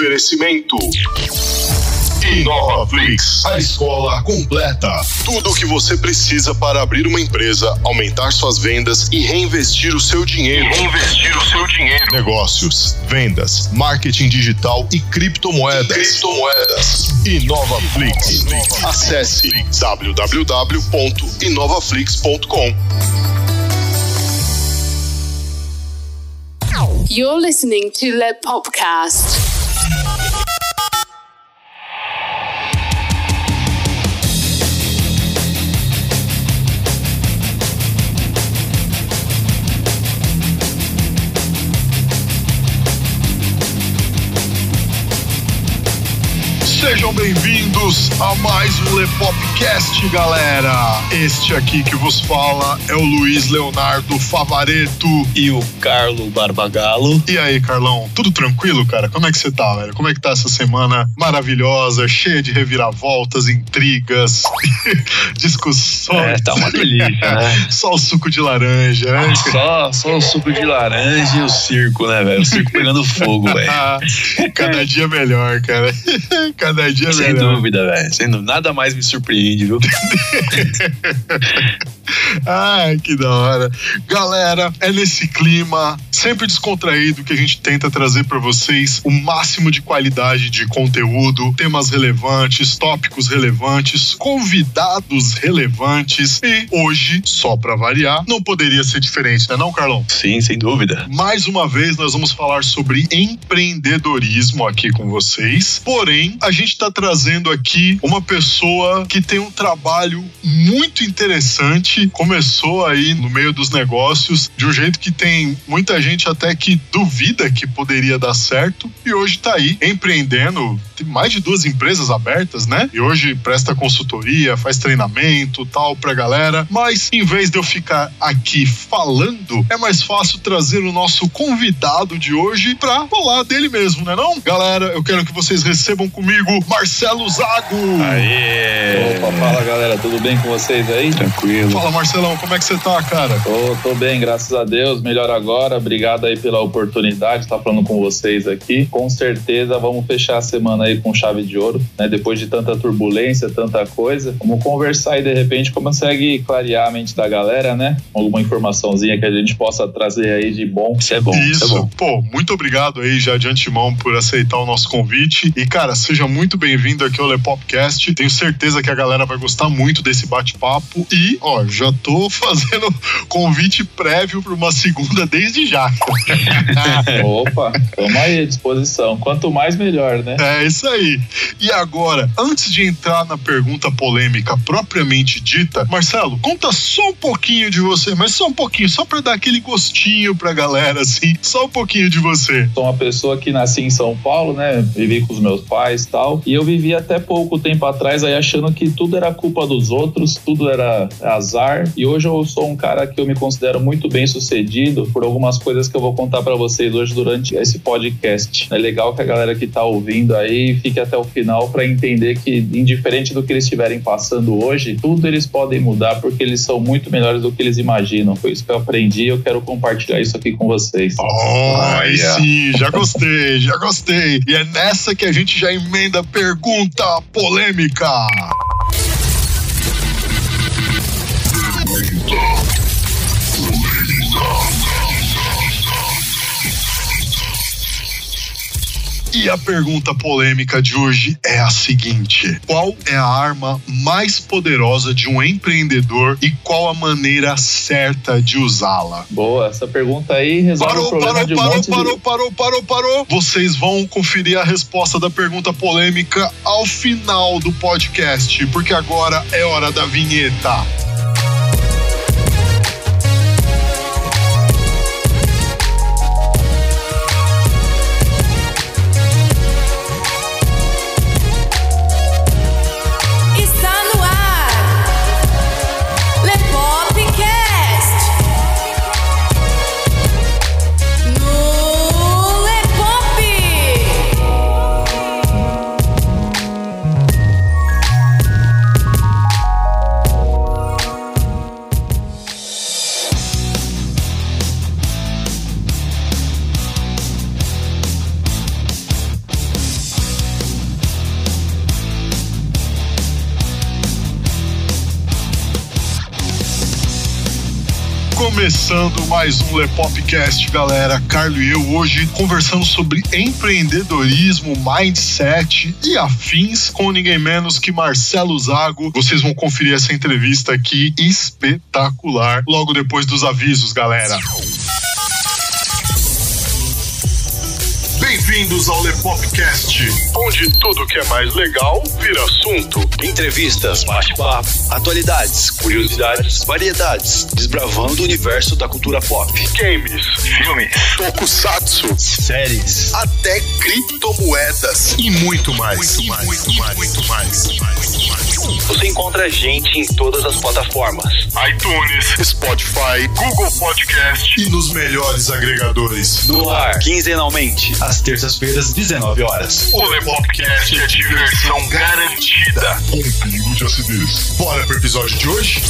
Oferecimento. InovaFlix, a escola completa. Tudo o que você precisa para abrir uma empresa, aumentar suas vendas e reinvestir o seu dinheiro. Reinvestir o seu dinheiro. Negócios, vendas, marketing digital e criptomoedas. Criptomoedas. InovaFlix. Acesse www.inovaflix.com. You're listening to the Popcast. Sejam bem-vindos a mais um Lepopcast, galera. Este aqui que vos fala é o Luiz Leonardo Favareto. E o Carlo Barbagalo. E aí, Carlão, tudo tranquilo, cara? Como é que você tá, velho? Como é que tá essa semana maravilhosa, cheia de reviravoltas, intrigas, discussões? É, tá uma delícia, né? Só o suco de laranja, né? Só, só o suco de laranja e o circo, né, velho? O circo pegando fogo, velho. Cada dia melhor, cara. Cada dia Sem melhor. dúvida, velho. Sem dúvida. Nada mais me surpreende, viu? Ai, que da hora. Galera, é nesse clima sempre descontraído que a gente tenta trazer para vocês o máximo de qualidade de conteúdo, temas relevantes, tópicos relevantes, convidados relevantes e hoje, só para variar, não poderia ser diferente, né não, Carlão? Sim, sem dúvida. Mais uma vez nós vamos falar sobre empreendedorismo aqui com vocês. Porém, a gente está trazendo aqui uma pessoa que tem um trabalho muito interessante. Começou aí no meio dos negócios de um jeito que tem muita gente até que duvida que poderia dar certo e hoje está aí empreendendo. Tem mais de duas empresas abertas, né? E hoje presta consultoria, faz treinamento, tal pra galera. Mas em vez de eu ficar aqui falando, é mais fácil trazer o nosso convidado de hoje pra falar dele mesmo, né não? Galera, eu quero que vocês recebam comigo Marcelo Zago. Aê! Opa, fala galera, tudo bem com vocês aí? Tranquilo. Fala Marcelão, como é que você tá, cara? Tô, tô bem, graças a Deus, melhor agora. Obrigado aí pela oportunidade de estar falando com vocês aqui. Com certeza vamos fechar a semana aí com chave de ouro, né? Depois de tanta turbulência, tanta coisa. Vamos conversar e de repente consegue clarear a mente da galera, né? Alguma informaçãozinha que a gente possa trazer aí de bom. Isso é bom, isso, Isso, é bom. pô, muito obrigado aí já de antemão por aceitar o nosso convite. E, cara, seja muito bem-vindo aqui ao Lepopcast. Tenho certeza que a galera vai gostar muito desse bate-papo. E, ó, já tô fazendo convite prévio para uma segunda desde já. Opa, tamo aí à disposição. Quanto mais, melhor, né? É isso aí. E agora, antes de entrar na pergunta polêmica propriamente dita, Marcelo, conta só um pouquinho de você, mas só um pouquinho, só para dar aquele gostinho pra galera, assim, só um pouquinho de você. Sou uma pessoa que nasci em São Paulo, né? Vivi com os meus pais e tal. E eu vivi até pouco tempo atrás aí achando que tudo era culpa dos outros, tudo era azar. E hoje eu sou um cara que eu me considero muito bem sucedido por algumas coisas que eu vou contar pra vocês hoje durante esse podcast. É legal que a galera que tá ouvindo aí fique até o final pra entender que, indiferente do que eles estiverem passando hoje, tudo eles podem mudar porque eles são muito melhores do que eles imaginam. Foi isso que eu aprendi e eu quero compartilhar isso aqui com vocês. Ai, Olha. sim, já gostei, já gostei. E é nessa que a gente já emenda pergunta polêmica. E a pergunta polêmica de hoje é a seguinte: Qual é a arma mais poderosa de um empreendedor e qual a maneira certa de usá-la? Boa, essa pergunta aí resolve o Parou, problema parou, de um parou, monte parou, de... parou, parou, parou. Vocês vão conferir a resposta da pergunta polêmica ao final do podcast, porque agora é hora da vinheta. Começando mais um Lepopcast, galera. Carlos e eu hoje conversando sobre empreendedorismo, mindset e afins com ninguém menos que Marcelo Zago. Vocês vão conferir essa entrevista aqui espetacular logo depois dos avisos, galera. Bem-vindos ao Lepopcast, onde tudo que é mais legal vira assunto. Entrevistas, bate-papo, atualidades, curiosidades, variedades, desbravando o universo da cultura pop. Games, Filmes, tokusatsu, Séries, até criptomoedas e muito mais. Muito mais, muito mais, muito mais. Encontra a gente em todas as plataformas. iTunes, Spotify, Google Podcast e nos melhores agregadores. No ar, quinzenalmente, às terças-feiras, 19 horas. O Lepopcast é diversão garantida. Com um pingo de acidez. Bora pro episódio de hoje?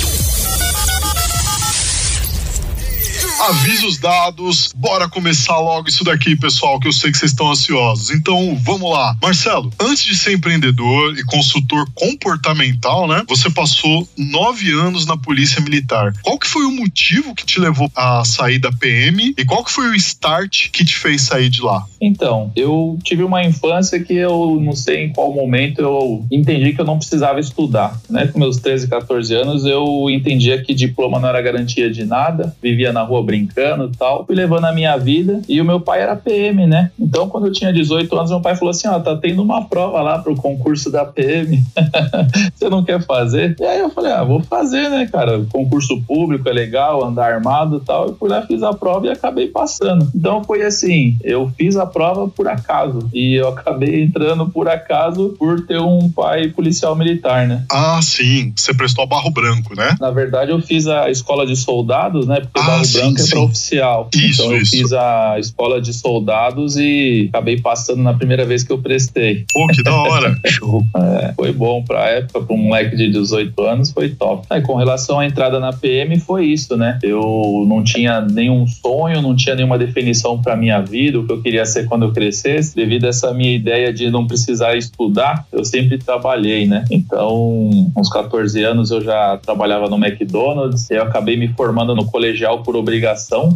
Avisos dados, bora começar logo isso daqui, pessoal, que eu sei que vocês estão ansiosos. Então, vamos lá. Marcelo, antes de ser empreendedor e consultor comportamental, né? Você passou nove anos na Polícia Militar. Qual que foi o motivo que te levou a sair da PM e qual que foi o start que te fez sair de lá? Então, eu tive uma infância que eu não sei em qual momento eu entendi que eu não precisava estudar, né? Com meus 13, 14 anos, eu entendia que diploma não era garantia de nada, vivia na rua brincando e tal. Fui levando a minha vida e o meu pai era PM, né? Então, quando eu tinha 18 anos, meu pai falou assim: Ó, tá tendo uma prova lá pro concurso da PM. Você não quer fazer? E aí eu falei: Ah, vou fazer, né, cara? Concurso público é legal, andar armado e tal. Eu fui lá, fiz a prova e acabei passando. Então, foi assim: eu fiz a prova por acaso e eu acabei entrando por acaso por ter um pai policial militar, né? Ah, sim, você prestou a barro branco, né? Na verdade, eu fiz a escola de soldados, né? Porque Ah, Barro sim, Branco é para oficial. Isso, então eu isso. fiz a escola de soldados e acabei passando na primeira vez que eu prestei. Pô, que da hora. Show. É, foi bom pra época, pra um moleque de 18 anos, foi top. Aí, com relação à entrada na PM, foi isso, né? Eu não tinha nenhum sonho, não tinha nenhuma definição pra minha vida, o que eu queria ser quando eu crescesse. Devido a essa minha ideia de não precisar estudar, eu sempre trabalhei, né? Então, uns 14 anos eu já trabalhava no McDonald's, eu acabei me formando no colegial por obrigação,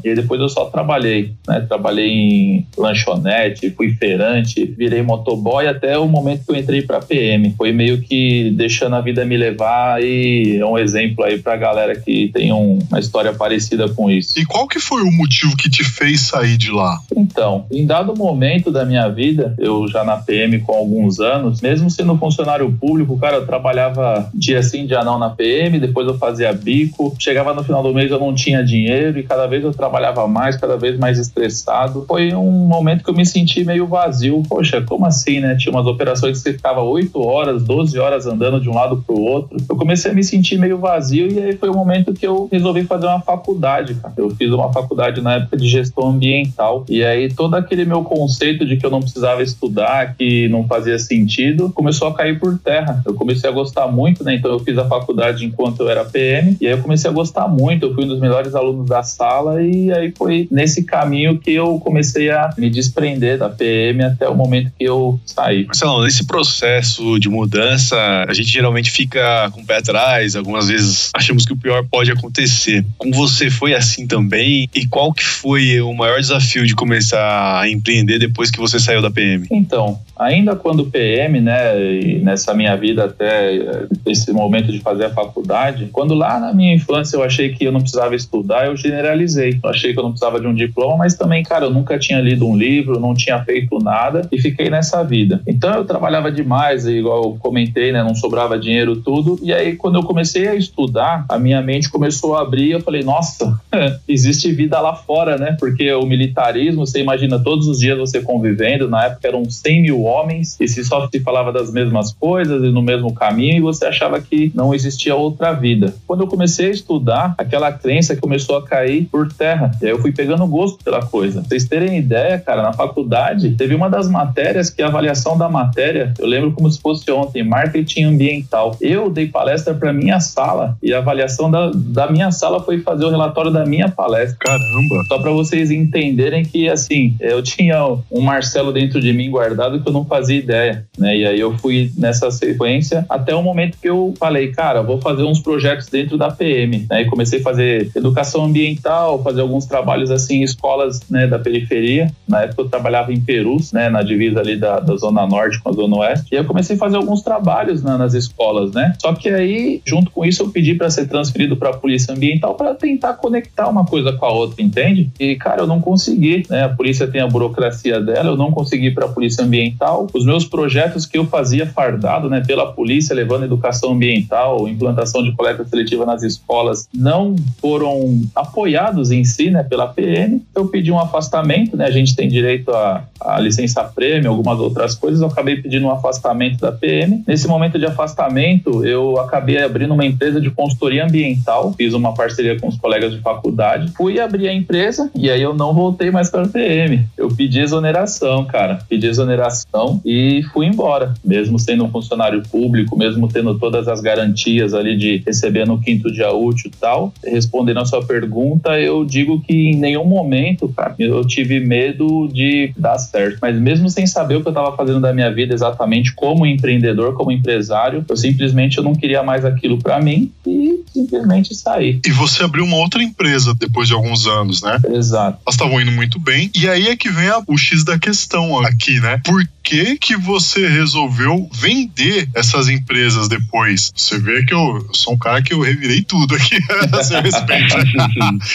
e depois eu só trabalhei, né? Trabalhei em lanchonete, fui feirante, virei motoboy até o momento que eu entrei pra PM. Foi meio que deixando a vida me levar e é um exemplo aí pra galera que tem um- uma história parecida com isso. E qual que foi o motivo que te fez sair de lá? Então, em dado momento da minha vida, eu já na PM com alguns anos, mesmo sendo funcionário público, cara, eu trabalhava dia sim, dia não na PM, depois eu fazia bico, chegava no final do mês eu não tinha dinheiro e cada vez eu trabalhava mais, cada vez mais estressado. Foi um momento que eu me senti meio vazio. Poxa, como assim, né? Tinha umas operações que você ficava 8 horas, 12 horas andando de um lado pro outro. Eu comecei a me sentir meio vazio e aí foi o momento que eu resolvi fazer uma faculdade, cara. Eu fiz uma faculdade na época de gestão ambiental e aí todo aquele meu conceito de que eu não precisava estudar, que não fazia sentido, começou a cair por terra. Eu comecei a gostar muito, né? Então eu fiz a faculdade enquanto eu era PM e aí eu comecei a gostar muito. Eu fui um dos melhores alunos da sala e aí foi nesse caminho que eu comecei a me desprender da PM até o momento que eu saí. Marcelão, nesse processo de mudança, a gente geralmente fica com o pé atrás, algumas vezes achamos que o pior pode acontecer. Com você foi assim também? E qual que foi o maior desafio de começar a empreender depois que você saiu da PM? Então, ainda quando PM, né, e nessa minha vida até eh, esse momento de fazer a faculdade, quando lá na minha infância eu achei que eu não precisava estudar, eu generalizei. Eu achei que eu não precisava de um diploma, mas também, cara, eu nunca tinha lido um livro, não tinha feito nada e fiquei nessa vida. Então eu trabalhava demais, igual eu comentei, né, não sobrava dinheiro tudo. E aí quando eu comecei a estudar, a minha mente começou a abrir, eu falei, nossa, existe vida lá fora, né? Porque o militarismo, você imagina todos os dias você convivendo, na época eram 100 mil homens e se só se falava das mesmas coisas e no mesmo caminho e você achava que não existia outra vida. Quando eu comecei a estudar, aquela crença começou a cair por terra. E aí eu fui pegando gosto pela coisa. Pra vocês terem ideia, cara, na faculdade teve uma das matérias que a avaliação da matéria, eu lembro como se fosse ontem, marketing ambiental. Eu dei palestra para minha sala e a avaliação da, da minha sala foi fazer o relatório da minha palestra. Caramba. Só para vocês entenderem que, assim, eu tinha um Marcelo dentro de mim guardado que eu não fazia ideia, né? E aí eu fui nessa sequência até o momento que eu falei, cara, vou fazer uns projetos dentro da PM, né? E comecei a fazer educação ambiental, fazer alguns trabalhos assim em escolas, né, da periferia. Na época eu trabalhava em Perus, né, na divisa ali da, da zona norte com a zona oeste. E eu comecei a fazer alguns trabalhos na, nas escolas, né? Só que aí, junto com isso, eu pedi para ser transferido para a polícia ambiental para tentar conectar uma coisa com a outra, entende? E cara, eu não consegui, né? A polícia tem a burocracia dela, eu não consegui para a polícia ambiental. Os meus projetos que eu fazia fardado, né, pela polícia, levando educação ambiental, implantação de coleta seletiva nas escolas, não foram apoiados em si, né, pela PM. Eu pedi um afastamento, né? A gente tem direito a, a licença prêmio, algumas outras coisas. Eu acabei pedindo um afastamento da PM. Nesse momento de afastamento, eu acabei abrindo uma empresa de consultoria ambiental. Fiz uma parceria com os colegas de faculdade. Fui abrir a empresa e aí eu não voltei mais para a PM. Eu pedi exoneração, cara. Pedi exoneração e fui embora. Mesmo sendo um funcionário público, mesmo tendo todas as garantias ali de receber no quinto dia útil e tal. Respondendo a sua pergunta, eu digo que em nenhum momento, cara, eu tive medo de dar certo. Mas mesmo sem saber o que eu estava fazendo da minha vida exatamente como empreendedor, como empresário, eu simplesmente eu não queria mais aquilo para mim e simplesmente saí. E você abriu uma outra empresa depois de alguns anos, né? Exato. Elas estavam indo muito bem. E aí é que vem a- o X da questão aqui, né? Por que que você resolveu vender essas empresas depois? Você vê que eu, eu sou um cara que eu revirei tudo aqui a seu respeito.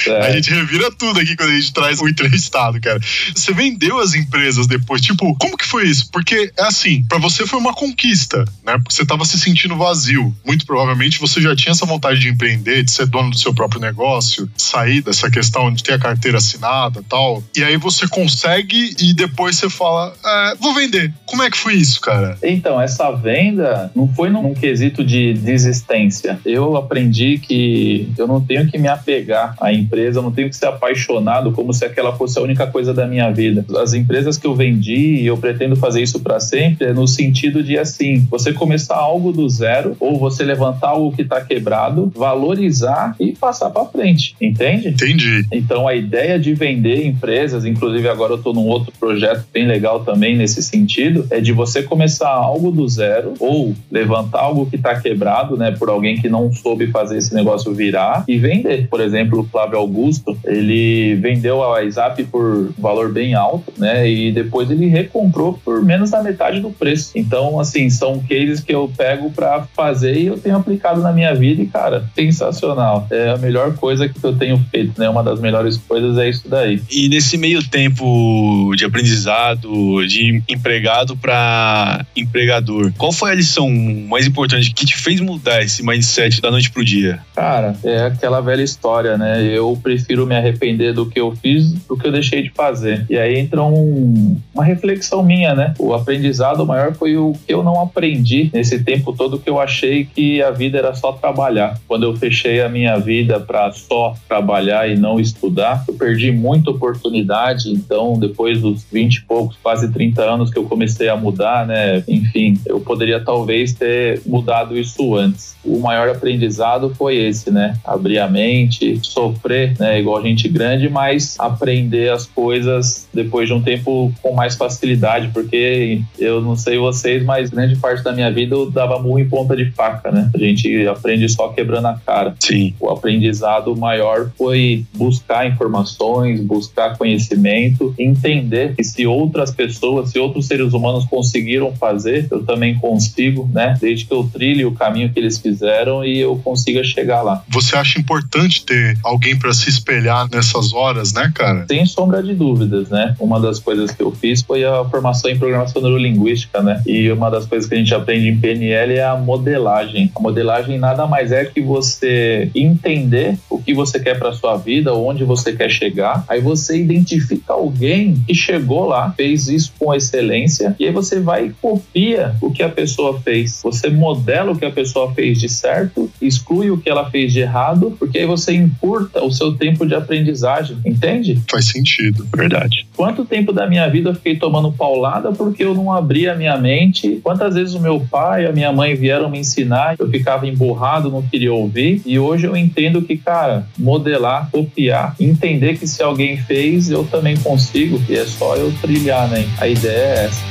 A É. gente revira tudo aqui quando a gente traz o entrevistado, cara. Você vendeu as empresas depois, tipo, como que foi isso? Porque é assim, pra você foi uma conquista, né? Porque você tava se sentindo vazio. Muito provavelmente você já tinha essa vontade de empreender, de ser dono do seu próprio negócio, sair dessa questão de ter a carteira assinada, tal. E aí você consegue e depois você fala, é, vou vender. Como é que foi isso, cara? Então, essa venda não foi num quesito de desistência. Eu aprendi que eu não tenho que me apegar à empresa, eu não tenho que ser apaixonado como se aquela fosse a única coisa da minha vida. As empresas que eu vendi, e eu pretendo fazer isso para sempre, é no sentido de assim, você começar algo do zero ou você levantar algo que está quebrado, valorizar e passar para frente, entende? Entendi. Então a ideia de vender empresas, inclusive agora eu estou num outro projeto bem legal também nesse sentido, é de você começar algo do zero ou levantar algo que está quebrado, né, por alguém que não soube fazer esse negócio virar e vender. Por exemplo, o Flávio Augusto, ele vendeu a WhatsApp por valor bem alto, né, e depois ele recomprou por menos da metade do preço. Então, assim, são cases que eu pego para fazer e eu tenho aplicado na minha vida e, cara, sensacional. É a melhor coisa que eu tenho feito, né? Uma das melhores coisas é isso daí. E nesse meio tempo de aprendizado, de empregado para empregador, qual foi a lição mais importante que te fez mudar esse mindset da noite pro dia? Cara, é aquela velha história, né? Eu prefiro me arrepender do que eu fiz do que eu deixei de fazer. E aí entra um- uma reflexão minha, né? O aprendizado maior foi o que eu não aprendi nesse tempo todo que eu achei que a vida era só trabalhar. Quando eu fechei a minha vida para só trabalhar e não estudar, eu perdi muita oportunidade. Então, depois dos 20 e poucos, quase 30 anos que eu comecei a mudar, né? Enfim, eu poderia talvez ter mudado isso antes. O maior aprendizado foi esse, né? Abrir a mente, sofrer, né? Igual gente grande, mas aprender as coisas depois de um tempo com mais facilidade, porque eu não sei vocês, mas grande parte da minha vida eu dava murro em ponta de faca, né? A gente aprende só quebrando a cara. Sim. O aprendizado maior foi buscar informações, buscar conhecimento, entender que se outras pessoas, se outros seres humanos conseguiram fazer, eu também consigo, né? Desde que eu trilhe o caminho que eles fizeram e eu consiga chegar lá. Você acha importante ter alguém pra se espelhar nessas horas, né, cara? Sem sombra de dúvidas, né? Uma das coisas que eu fiz foi a formação em programação neurolinguística, né? E uma das coisas que a gente aprende em PNL é a modelagem. A modelagem nada mais é que você entender o que você quer para sua vida, onde você quer chegar. Aí você identifica alguém que chegou lá, fez isso com excelência, e aí você vai e copia o que a pessoa fez. Você modela o que a pessoa fez de certo, exclui o que ela fez de errado, porque aí você encurta o seu tempo de aprendizagem, entende? Faz sentido. Verdade. Quanto tempo da minha vida eu fiquei tomando paulada porque eu não abria a minha mente? Quantas vezes o meu pai e a minha mãe vieram me ensinar, eu ficava emburrado, não queria ouvir? E hoje eu entendo que, cara, modelar, copiar, entender que se alguém fez, eu também consigo, e é só eu trilhar, né? A ideia é sucesso.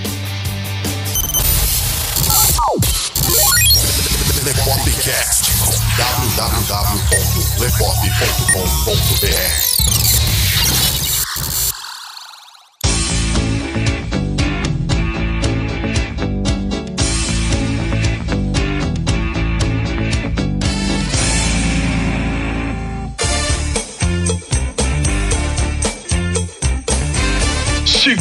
Lepopcast www.lepop.com.br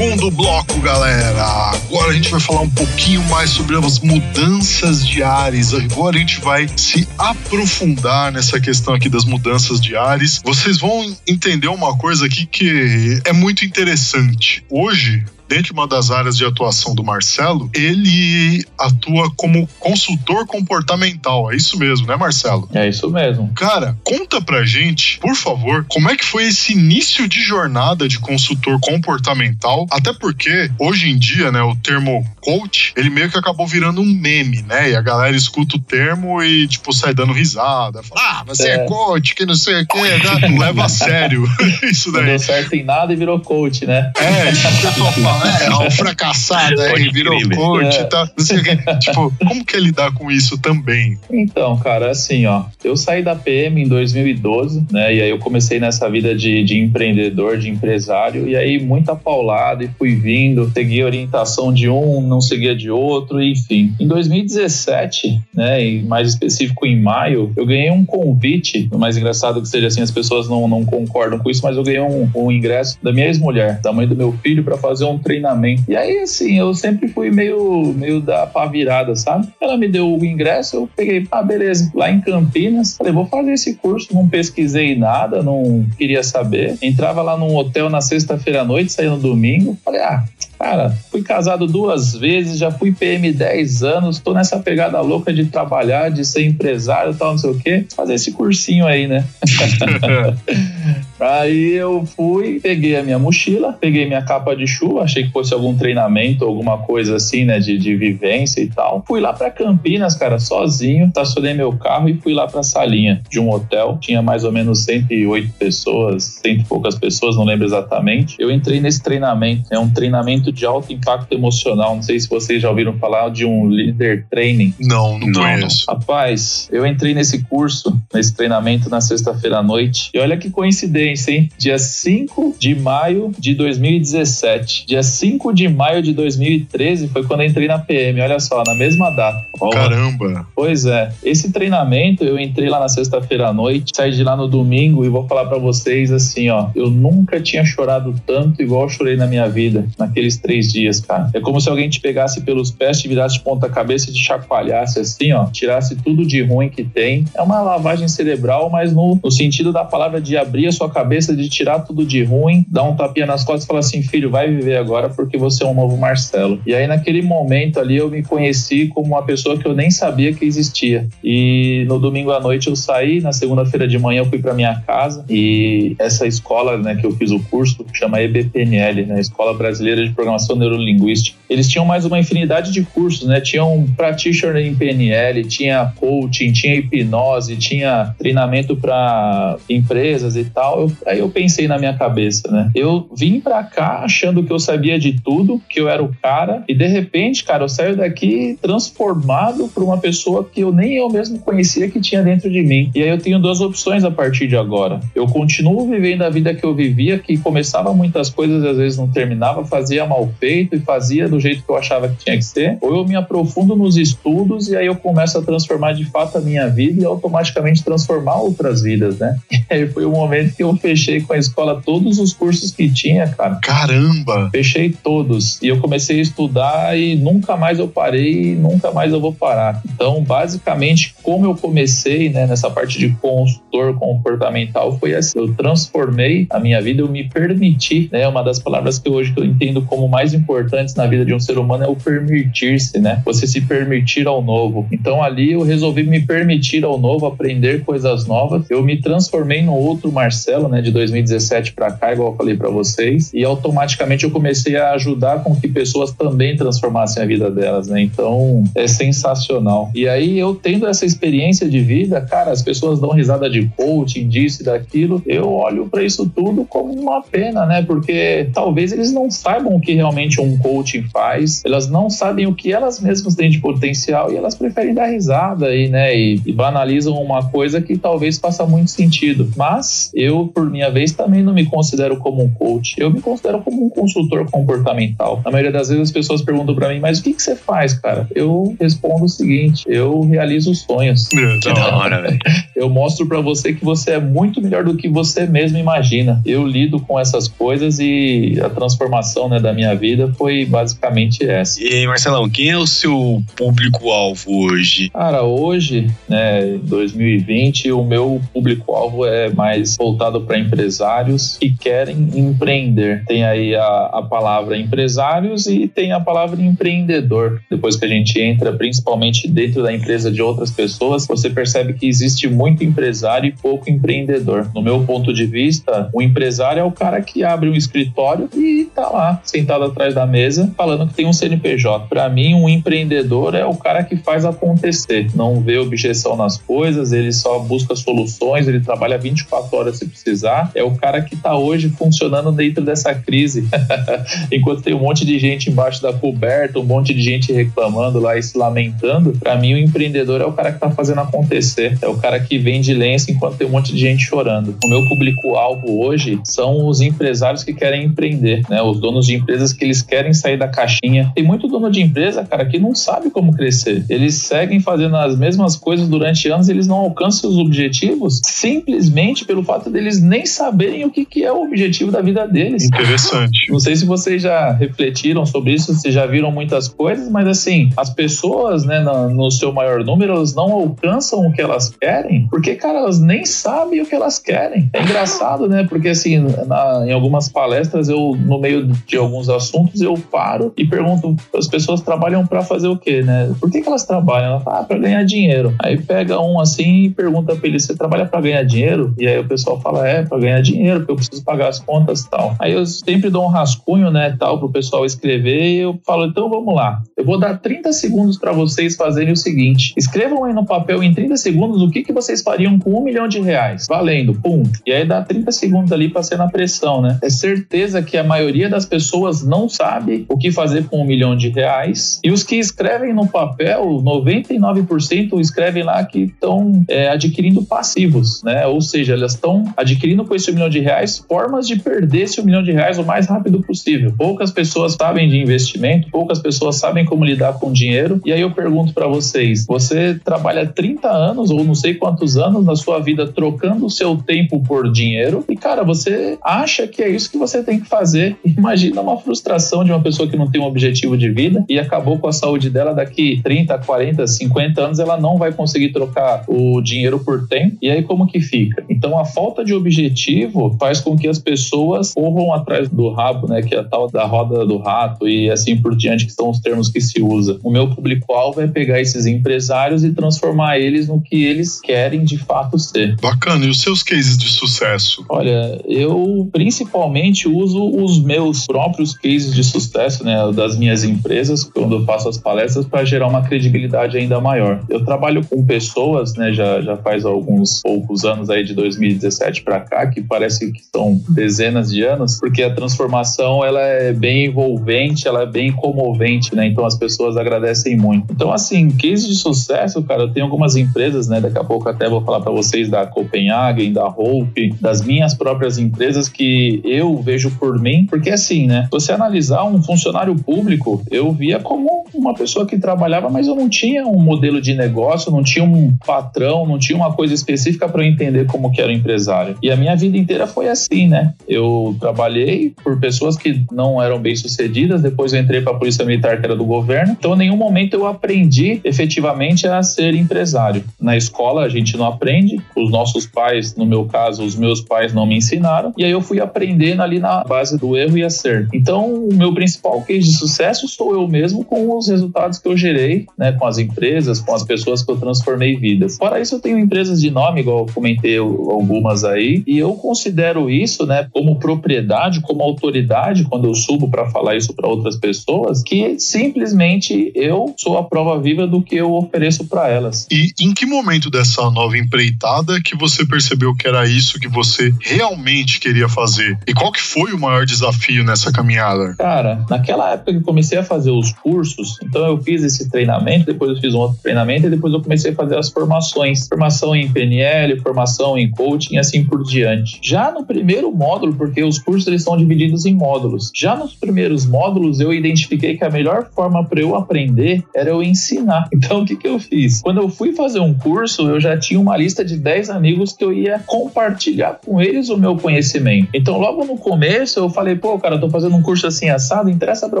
Segundo bloco, galera. Agora a gente vai falar um pouquinho mais sobre as mudanças de ares. Agora a gente vai se aprofundar nessa questão aqui das mudanças de ares. Vocês vão entender uma coisa aqui que é muito interessante. Hoje, dentro de uma das áreas de atuação do Marcelo, ele atua como consultor comportamental. É isso mesmo, né, Marcelo? É isso mesmo. Cara, conta pra gente, por favor, como é que foi esse início de jornada de consultor comportamental? Até porque, hoje em dia, né, o termo coach, ele meio que acabou virando um meme, né? E a galera escuta o termo e, tipo, sai dando risada. Fala, ah, você é, É. coach, que não sei o quê. né? Não leva a sério isso Não daí. deu certo em nada e virou coach, né? É, tipo, o pessoal fala, é, ó, o fracassado aí, Pode virou crer, coach É. e tal. Não sei o quê. Tipo, como que é lidar com isso também? Então, cara, assim, ó, eu saí da PM em 2012, né? E aí eu comecei nessa vida de, de empreendedor, de empresário, e aí muita paulada e fui vindo, segui a orientação de um, não seguia de outro, enfim. Em 2017, né, e mais específico em maio, eu ganhei um convite, o mais engraçado que seja assim, as pessoas não, não concordam com isso, mas eu ganhei um, um ingresso da minha ex-mulher, da mãe do meu filho, para fazer um treinamento. E aí, assim, eu sempre fui meio, meio da pá virada, sabe? Ela me deu o ingresso, eu peguei, ah, beleza, lá em Campinas, falei, vou fazer esse curso, não pesquisei nada, não queria saber. Entrava lá num hotel na sexta-feira à noite, saía no domingo, falei, ah, Cara, fui casado duas vezes, já fui PM 10 anos, tô nessa pegada louca de trabalhar, de ser empresário e tal, não sei o quê. Fazer esse cursinho aí, né? Aí eu fui, peguei a minha mochila, peguei minha capa de chuva, achei que fosse algum treinamento, alguma coisa assim, né, de, de vivência e tal. Fui lá pra Campinas, cara, sozinho, estacionei meu carro e fui lá pra salinha de um hotel. Tinha mais ou menos 108 pessoas, cento e poucas pessoas, não lembro exatamente. Eu entrei nesse treinamento, é um treinamento de alto impacto emocional. Não sei se vocês já ouviram falar de um leader training. Não, não, Não, conheço. Rapaz, eu entrei nesse curso, nesse treinamento na sexta-feira à noite. E olha que coincidência, hein? Dia 5 de maio de 2017. Dia 5 de maio de 2013 foi quando eu entrei na PM. Olha só, na mesma data. Caramba. Pois é. Esse treinamento eu entrei lá na sexta-feira à noite, saí de lá no domingo e vou falar pra vocês assim, ó. Eu nunca tinha chorado tanto igual eu chorei na minha vida naqueles três dias, cara. É como se alguém te pegasse pelos pés, te virasse de ponta cabeça e te chacoalhasse assim, ó. Tirasse tudo de ruim que tem. É uma lavagem cerebral, mas no, no sentido da palavra de abrir a sua cabeça, de tirar tudo de ruim, dar um tapinha nas costas e falar assim, filho, vai viver agora porque você é um novo Marcelo. E aí naquele momento ali eu me conheci como uma pessoa que eu nem sabia que existia. E no domingo à noite eu saí, na segunda-feira de manhã eu fui para minha casa e essa escola, né, que eu fiz o curso chama EBPNL, né, Escola Brasileira de Programação Neurolinguística. Eles tinham mais uma infinidade de cursos, né? Tinham um practitioner em PNL, tinha coaching, tinha hipnose, tinha treinamento para empresas e tal. Eu- aí eu pensei na minha cabeça, né? Eu vim para cá achando que eu sabia de tudo, que eu era o cara, e de repente, cara, eu saio daqui transformado por uma pessoa que eu nem eu mesmo conhecia que tinha dentro de mim. E aí eu tenho duas opções a partir de agora. Eu continuo vivendo a vida que eu vivia, que começava muitas coisas e às vezes não terminava, fazia mal feito e fazia do jeito que eu achava que tinha que ser, ou eu me aprofundo nos estudos e aí eu começo a transformar de fato a minha vida e automaticamente transformar outras vidas, né? E aí foi o momento que eu fechei com a escola todos os cursos que tinha, cara. Caramba. Fechei todos. E eu comecei a estudar e nunca mais eu parei e nunca mais eu vou parar. Então, basicamente, como eu comecei né, nessa parte de consultor comportamental foi assim. Eu transformei a minha vida, eu me permiti, né? Uma das palavras que hoje eu entendo como mais importantes na vida de um ser humano é o permitir-se, né? Você se permitir ao novo. Então, ali eu resolvi me permitir ao novo, aprender coisas novas. Eu me transformei no outro Marcelo né, de 2017 para cá, igual eu falei para vocês, e automaticamente eu comecei a ajudar com que pessoas também transformassem a vida delas, né? Então, é sensacional. E aí eu tendo essa experiência de vida, cara, as pessoas dão risada de coaching, disso e daquilo. Eu olho para isso tudo como uma pena, né? Porque talvez eles não saibam o que realmente um coaching faz, elas não sabem o que elas mesmas têm de potencial e elas preferem dar risada aí, né? E, e banalizam uma coisa que talvez faça muito sentido. Mas eu, por minha vez, também não me considero como um coach. Eu me considero como um consultor comportamental. Na maioria das vezes as pessoas perguntam para mim, mas o que, que você faz, cara? Eu respondo o seguinte: eu realizo sonhos. Que da hora, velho. Eu mostro para você que você é muito melhor do que você mesmo imagina. Eu lido com essas coisas e a transformação né, da minha vida foi basicamente essa. E aí, Marcelão, quem é o seu público-alvo hoje? Cara, hoje, né, 2020, o meu público-alvo é mais voltado para empresários que querem empreender. Tem aí a, a palavra empresários e tem a palavra empreendedor. Depois que a gente entra, principalmente dentro da empresa de outras pessoas, você percebe que existe muito empresário e pouco empreendedor. No meu ponto de vista, o empresário é o cara que abre um escritório e tá lá, sentado atrás da mesa, falando que tem um CNPJ. Para mim, um empreendedor é o cara que faz acontecer, não vê objeção nas coisas, ele só busca soluções, ele trabalha 24 horas se precisar. É o cara que tá hoje funcionando dentro dessa crise. Enquanto tem um monte de gente embaixo da coberta, um monte de gente reclamando lá e se lamentando, para mim o empreendedor é o cara que tá fazendo acontecer. É o cara que vende lenço enquanto tem um monte de gente chorando. O meu público-alvo hoje são os empresários que querem empreender, né? Os donos de empresas que eles querem sair da caixinha. Tem muito dono de empresa, cara, que não sabe como crescer. Eles seguem fazendo as mesmas coisas durante anos, eles não alcançam os objetivos simplesmente pelo fato deles nem saberem o que, que é o objetivo da vida deles. Interessante. Não sei se vocês já refletiram sobre isso, se já viram muitas coisas, mas assim, as pessoas, né, no, no seu maior número, elas não alcançam o que elas querem, porque, cara, elas nem sabem o que elas querem. É engraçado, né? Porque assim, na- em algumas palestras, eu, no meio de alguns assuntos, eu paro e pergunto: as pessoas trabalham pra fazer o quê, né? Por que, que elas trabalham? Ela fala, ah, pra ganhar dinheiro. Aí pega um assim e pergunta pra ele: você trabalha pra ganhar dinheiro? E aí o pessoal fala: é, pra ganhar dinheiro, porque eu preciso pagar as contas e tal. Aí eu sempre dou um rascunho, né, tal, pro pessoal escrever e eu falo: então vamos lá. Eu vou dar 30 segundos pra vocês fazerem o seguinte: escrevam aí no papel em 30 segundos o que, que vocês fariam com um milhão de reais. Valendo, pum. E aí dá 30 segundos ali pra ser na pressão, né? É certeza que a maioria das pessoas não sabe o que fazer com um milhão de reais. E os que escrevem no papel, 99% escrevem lá que estão é, adquirindo passivos, né? Ou seja, elas estão adquirindo com esse milhão de reais formas de perder esse milhão de reais o mais rápido possível. Poucas pessoas sabem de investimento, poucas pessoas sabem como lidar com dinheiro. E aí eu pergunto para vocês: você trabalha 30 anos ou não sei quantos anos na sua vida trocando o seu tempo por dinheiro e, cara, você acha que é isso que você tem que fazer. Imagina uma frustração de uma pessoa que não tem um objetivo de vida e acabou com a saúde dela daqui 30, 40, 50 anos, ela não vai conseguir trocar o dinheiro por tempo. E aí como que fica? Então a falta de objetivo faz com que as pessoas corram atrás do rabo, né, que é a tal da roda do rato e assim por diante, que são os termos que se usa. O meu público-alvo é pegar esses empresários e transformar eles no que eles querem de fato ser. Bacana. E os seus cases de sucesso? Olha, eu principalmente uso os meus próprios cases de sucesso, né, das minhas empresas, quando eu faço as palestras, para gerar uma credibilidade ainda maior. Eu trabalho com pessoas, né, já, já faz alguns poucos anos aí, de 2017 para cá, que parece que são dezenas de anos, porque a transformação ela é bem envolvente, ela é bem comovente, né, então as pessoas agradecem muito. Então, assim, case de sucesso, cara, eu tenho algumas empresas, né, daqui a pouco até vou falar para vocês da Copenhagen, da Hope, das minhas próprias empresas que eu vejo por mim, porque assim, né? Você analisar um funcionário público, eu via como uma pessoa que trabalhava, mas eu não tinha um modelo de negócio, não tinha um patrão, não tinha uma coisa específica para eu entender como que era o empresário. E a minha vida inteira foi assim, né? Eu trabalhei por pessoas que não eram bem sucedidas, depois eu entrei para a Polícia Militar que era do governo, então em nenhum momento eu aprendi efetivamente a ser empresário. Na escola a gente não aprende, os nossos pais, no meu caso, os meus pais não me ensinaram, e aí eu fui aprendendo ali na base do erro e acerto. Então, o meu principal case de sucesso sou eu mesmo com os resultados que eu gerei, né, com as empresas, com as pessoas que eu transformei vidas. Fora isso, eu tenho empresas de nome, igual eu comentei algumas aí, e eu considero isso, né, como propriedade, como autoridade quando eu subo para falar isso para outras pessoas, que simplesmente eu sou a prova viva do que eu ofereço para elas. E em que momento dessa nova empreitada que você percebeu que era isso que você realmente queria fazer? E qual que foi o maior desafio nessa caminhada? Cara, naquela época que comecei a fazer os cursos, então eu fiz esse treinamento, depois eu fiz um outro treinamento e depois eu comecei a fazer as formações. Formação em PNL, formação em coaching e assim por diante. Já no primeiro módulo, porque os cursos eles são divididos em módulos. Já nos primeiros módulos eu identifiquei que a melhor forma para eu aprender era eu ensinar. Então o que que eu fiz? Quando eu fui fazer um curso, eu já tinha uma lista de 10 amigos que eu ia compartilhar com eles o meu conhecimento. Então logo no começo eu falei, pô, cara, eu tô fazendo um curso assim assado, interessa para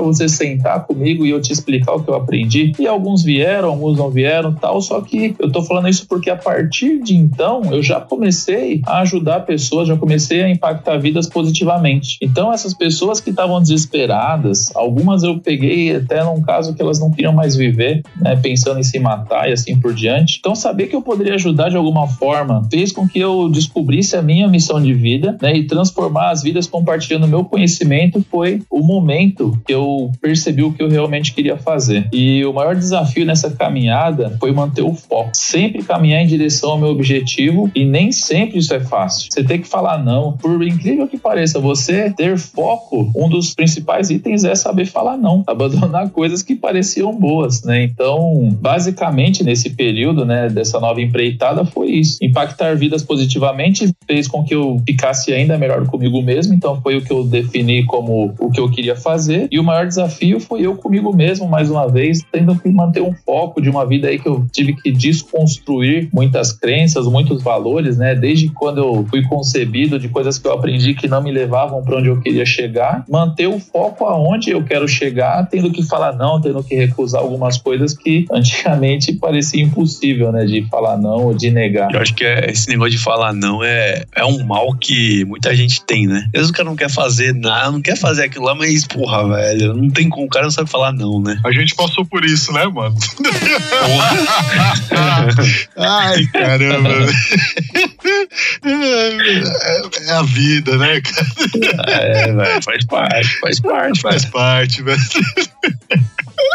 você sentar comigo e eu te explicar o que eu aprendi. E alguns vieram, alguns não vieram, tal, só que eu tô falando isso porque a partir de então eu já comecei a ajudar pessoas, já comecei a impactar vidas positivamente. Então essas pessoas que estavam desesperadas, algumas eu peguei até num caso que elas não queriam mais viver, né, pensando em se matar e assim por diante. Então saber que eu poderia ajudar de alguma forma fez com que eu descobrisse a minha missão de vida, né, e transformar as vidas compartilhando meu conhecimento foi o momento que eu percebi o que eu realmente queria fazer. E o maior desafio nessa caminhada foi manter o foco, sempre caminhar em direção ao meu objetivo e nem sempre isso é fácil. Você tem que falar não. Por incrível que pareça, você ter foco, um dos principais itens é saber falar não, abandonar coisas que pareciam boas, né? Então, basicamente nesse período, né, dessa nova empreitada foi isso. Impactar vidas positivamente fez com que eu ficasse ainda melhor comigo mesmo, então foi o que eu defini como o que eu queria fazer. E o maior desafio foi eu comigo mesmo, mais uma vez, tendo que manter um foco de uma vida aí que eu tive que desconstruir muitas crenças, muitos valores, né? Desde quando eu fui concebido, de coisas que eu aprendi que não me levavam para onde eu queria chegar, manter o foco aonde eu quero chegar, tendo que falar não, tendo que recusar algumas coisas que antigamente parecia impossível, né? De falar não ou de negar. Eu acho que é- esse negócio de falar não é, é um mal que muita gente tem, né? Às vezes o cara não quer fazer nada, não quer fazer aquilo lá, mas, porra, velho, não tem como, o cara não sabe falar não, né? A gente passou por isso, né, mano? Ai, caramba. É, é a vida, né, cara? É, velho, faz parte, faz parte, Faz parte, velho.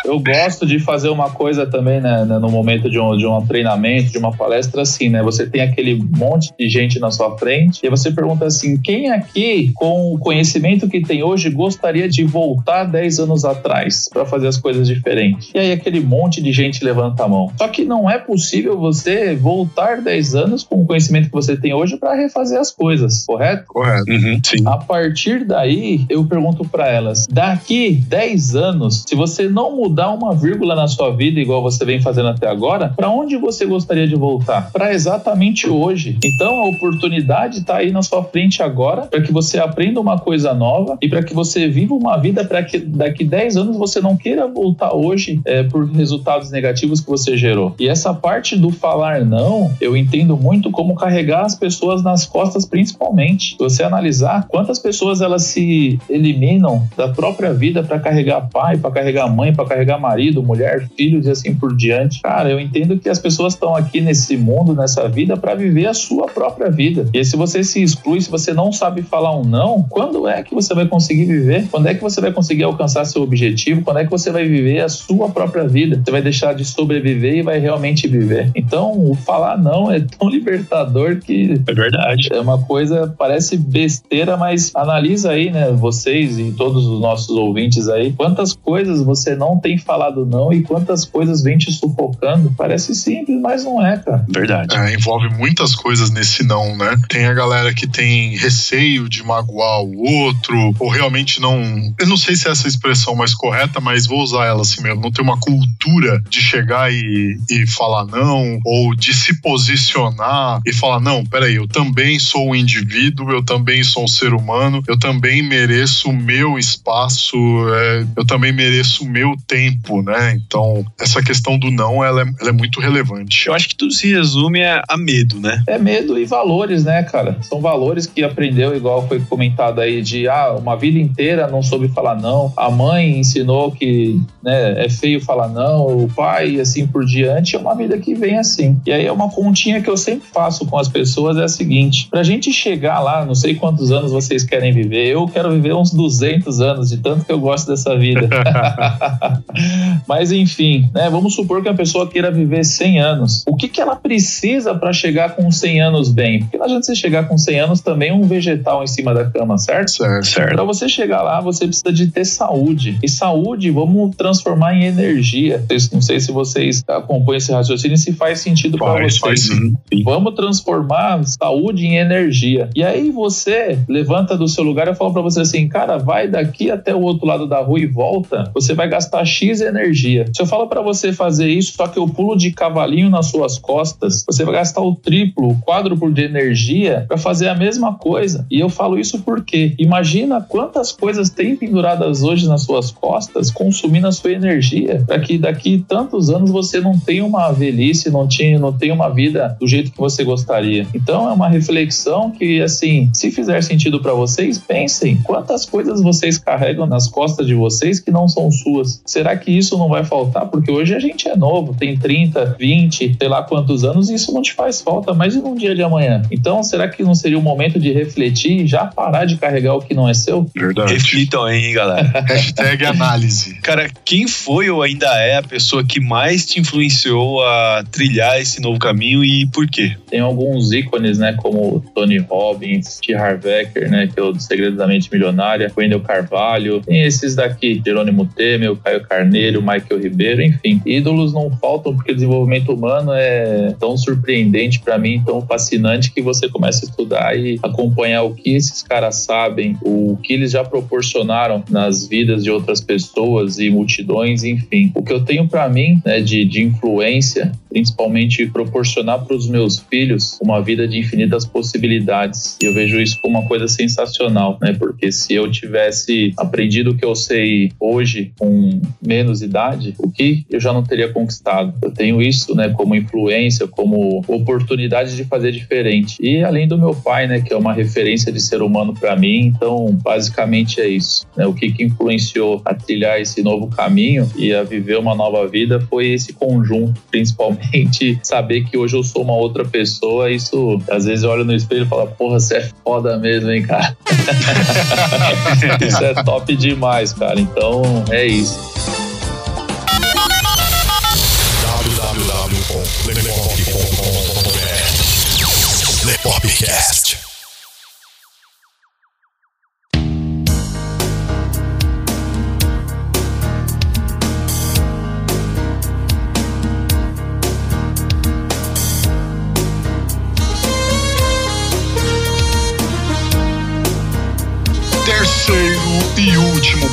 Eu gosto de fazer uma coisa também, né, né, no momento de um, de um treinamento, de uma palestra, assim, né? Você tem aquele monte de gente na sua frente e você pergunta assim: quem aqui, com o conhecimento que tem hoje, gostaria de voltar 10 anos atrás para fazer as coisas diferentes? E aí aquele monte de gente levanta a mão. Só que não é possível você voltar 10 anos com o conhecimento que você tem hoje para refazer as coisas, correto? Correto. Uhum, sim. A partir daí, eu pergunto para elas: daqui 10 anos, se você não mudar uma vírgula na sua vida, igual você vem fazendo até agora, para onde você gostaria de voltar? Para exatamente hoje. Então, a oportunidade está aí na sua frente agora para que você aprenda uma coisa nova e para que você viva uma vida para que daqui 10 anos você não queira voltar hoje é, por resultados negativos que você gerou. E essa parte do falar não, eu entendo muito como carregar as pessoas nas costas, principalmente. Se você analisar quantas pessoas elas se eliminam da própria vida para carregar pai, para carregar mãe, para carregar marido, mulher, filhos e assim por diante. Cara, eu entendo que as pessoas estão aqui nesse mundo, nessa vida, para viver a sua própria vida. E se você se exclui, se você não sabe falar um não, quando é que você vai conseguir viver? Quando é que você vai conseguir alcançar seu objetivo? Quando é que você vai viver a sua própria vida? Você vai deixar de sobreviver e vai realmente viver. Então, o falar não é tão libertador que É verdade. é uma coisa, parece besteira, mas analisa aí, né, vocês e todos os nossos ouvintes aí, quantas coisas você não tem falado não e quantas coisas vem te sufocando. Parece simples, mas não é, cara. Verdade. É, envolve muitas coisas nesse não, né? Tem a galera que tem receio de magoar o outro, ou realmente não. Eu não sei se é essa a expressão mais correta, mas vou usar ela assim mesmo. Não tem uma cultura de chegar e, e falar não, ou de se posicionar e falar: não, peraí, eu também sou um indivíduo, eu também sou um ser humano, eu também mereço o meu espaço, é, eu também mereço o meu tempo tempo, né? Então, essa questão do não, ela é, ela é muito relevante. Eu acho que tudo se resume a, a medo, né? É medo e valores, né, cara? São valores que aprendeu, igual foi comentado aí, de ah, uma vida inteira não soube falar não. A mãe ensinou que né, é feio falar não, o pai e assim por diante. É uma vida que vem assim. E aí é uma continha que eu sempre faço com as pessoas: é a seguinte: pra gente chegar lá, não sei quantos anos vocês querem viver, eu quero viver uns 200 anos, de tanto que eu gosto dessa vida. Mas enfim, né, vamos supor que a pessoa queira viver 100 anos. O que, que ela precisa para chegar com 100 anos bem? Porque não adianta você chegar com 100 anos também um vegetal em cima da cama, certo? Certo. Certo. Para você chegar lá, você precisa de ter saúde. E saúde, vamos transformar em energia. Não sei se vocês acompanham esse raciocínio, se faz sentido para vocês. faz sim. Vamos transformar saúde em energia. E aí você levanta do seu lugar e eu falo pra você assim, cara, vai daqui até o outro lado da rua e volta, você vai gastar X energia. Se eu falo pra você fazer isso, só que eu pulo de cavalinho nas suas costas, você vai gastar o triplo, o quádruplo de energia pra fazer a mesma coisa. E eu falo isso porque imagina quantas coisas tem penduradas hoje nas suas costas, consumindo a sua energia, para que daqui tantos anos você não tenha uma velhice, não tenha, não tenha uma vida do jeito que você gostaria. Então é uma reflexão que, assim, se fizer sentido para vocês, pensem quantas coisas vocês carregam nas costas de vocês que não são suas. Será que isso não vai faltar? Porque hoje a gente é novo, tem 30, 20, sei lá quantos anos, e isso não te faz falta, mas e num dia de amanhã? Então, será que não seria o momento de refletir e já parar de carregar o que não é seu? Verdade. Reflitam aí, hein, galera. Hashtag análise. Cara, quem foi ou ainda é a pessoa que mais te influenciou a trilhar esse novo caminho e por quê? Tem alguns ícones, né, como Tony Robbins, T. Harv Eker, né, que é o do Segredo da Mente Milionária, Wendell Carvalho, tem esses daqui, Jerônimo Temer, Caio Carneiro, Michael Ribeiro, enfim. Ídolos não faltam porque o desenvolvimento humano é tão surpreendente para mim, tão fascinante que você começa a estudar e acompanhar o que esses caras sabem, o que eles já proporcionaram nas vidas de outras pessoas e multidões, enfim. O que eu tenho para mim, né, de, de influência, principalmente proporcionar para os meus filhos uma vida de infinitas possibilidades. E eu vejo isso como uma coisa sensacional, né? Porque se eu tivesse aprendido o que eu sei hoje com menos idade, o que eu já não teria conquistado? Eu tenho isso, né, como influência, como oportunidade de fazer diferente. E além do meu pai, né, que é uma referência de ser humano para mim, então basicamente é isso. Né? O que, que influenciou a trilhar esse novo caminho e a viver uma nova vida foi esse conjunto, principalmente saber que hoje eu sou uma outra pessoa. Isso às vezes eu olho no espelho e falo, porra, você é foda mesmo, hein, cara. isso é top demais, cara. Então é isso.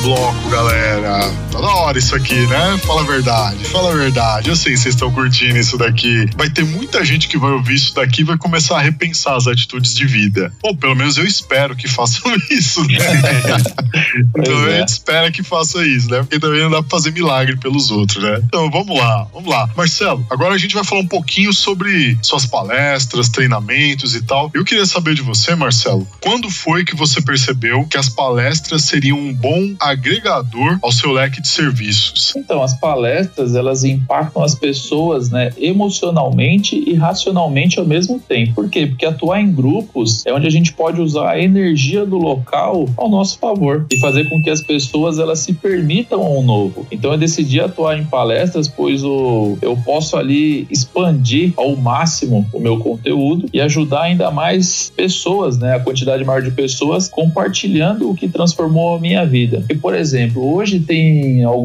Bloco, galera. Hora isso aqui, né? Fala a verdade, fala a verdade. Eu sei que vocês estão curtindo isso daqui. Vai ter muita gente que vai ouvir isso daqui e vai começar a repensar as atitudes de vida. Ou pelo menos eu espero que façam isso, né? então Pois a é. gente espera que faça isso, né? Porque também não dá pra fazer milagre pelos outros, né? Então vamos lá, vamos lá. Marcelo, agora a gente vai falar um pouquinho sobre suas palestras, treinamentos e tal. Eu queria saber de você, Marcelo, quando foi que você percebeu que as palestras seriam um bom agregador ao seu leque de serviços? Então, as palestras, elas impactam as pessoas, né, emocionalmente e racionalmente ao mesmo tempo. Por quê? Porque atuar em grupos é onde a gente pode usar a energia do local ao nosso favor e fazer com que as pessoas elas se permitam ao novo. Então, eu decidi atuar em palestras, pois o, eu posso ali expandir ao máximo o meu conteúdo e ajudar ainda mais pessoas, né, a quantidade maior de pessoas compartilhando o que transformou a minha vida. E, por exemplo, hoje tem alguns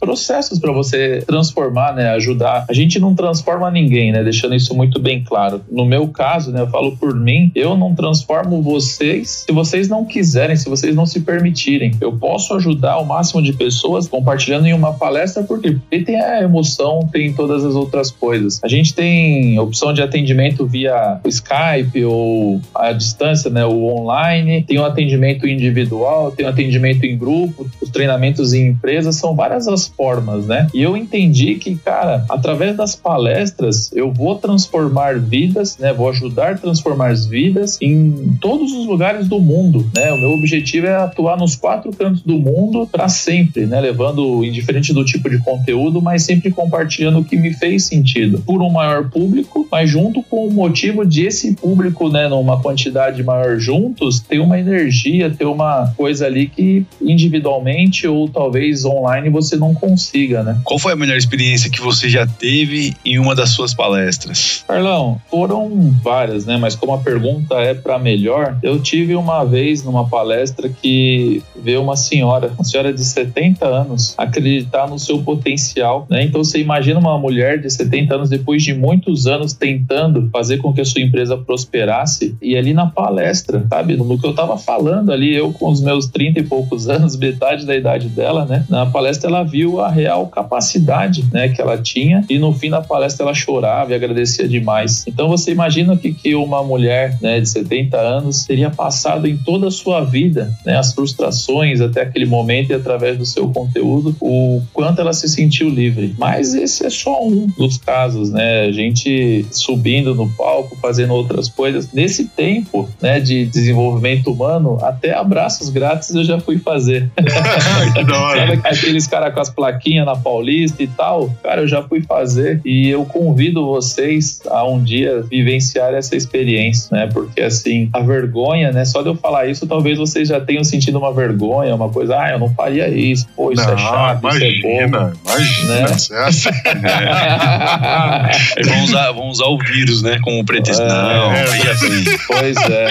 processos para você transformar, né, ajudar. A gente não transforma ninguém, né, deixando isso muito bem claro. No meu caso, né, eu falo por mim, eu não transformo vocês se vocês não quiserem, se vocês não se permitirem. Eu posso ajudar o máximo de pessoas compartilhando em uma palestra? Porque tem a emoção, tem todas as outras coisas. A gente tem opção de atendimento via Skype ou à distância, né, o online, tem o atendimento individual, tem atendimento em grupo, os treinamentos em empresas, são várias as formas, né? E eu entendi que, cara, através das palestras, eu vou transformar vidas, né? Vou ajudar a transformar as vidas em todos os lugares do mundo, né? O meu objetivo é atuar nos quatro cantos do mundo para sempre, né? Levando, indiferente do tipo de conteúdo, mas sempre compartilhando o que me fez sentido. Por um maior público, mas junto com o motivo de esse público, né, numa quantidade maior juntos, ter uma energia, ter uma coisa ali que individualmente ou talvez online você não consiga, né? Qual foi a melhor experiência que você já teve em uma das suas palestras? Carlão, foram várias, né? Mas como a pergunta é para melhor, eu tive uma vez numa palestra que veio uma senhora, uma senhora de 70 anos, acreditar no seu potencial, né? Então você imagina uma mulher de 70 anos depois de muitos anos tentando fazer com que a sua empresa prosperasse e ali na palestra, sabe? No que eu tava falando ali, eu com os meus 30 e poucos anos, metade da idade dela, né? Na palestra ela viu a real capacidade, né, que ela tinha e no fim da palestra ela chorava e agradecia demais. Então você imagina que que uma mulher, né, de 70 anos teria passado em toda a sua vida, né, as frustrações até aquele momento e através do seu conteúdo, o quanto ela se sentiu livre. Mas esse é só um dos casos, né? A gente subindo no palco, fazendo outras coisas. Nesse tempo, né, de desenvolvimento humano, até abraços grátis eu já fui fazer. que da hora. Sabe aqueles caras com as plaquinhas na Paulista e tal? Cara, eu já fui fazer e eu convido vocês a um dia vivenciar essa experiência, né? Porque assim, a vergonha, né? Só de eu falar isso, talvez vocês já tenham sentido uma vergonha, uma coisa, ah, eu não faria isso, pô, isso é Não, chato, isso é bobo. imagina, imagina. Né? É assim. Aí vão usar, vão usar o vírus, né? Como pretexto. É, Não, é. aí assim. Pois é.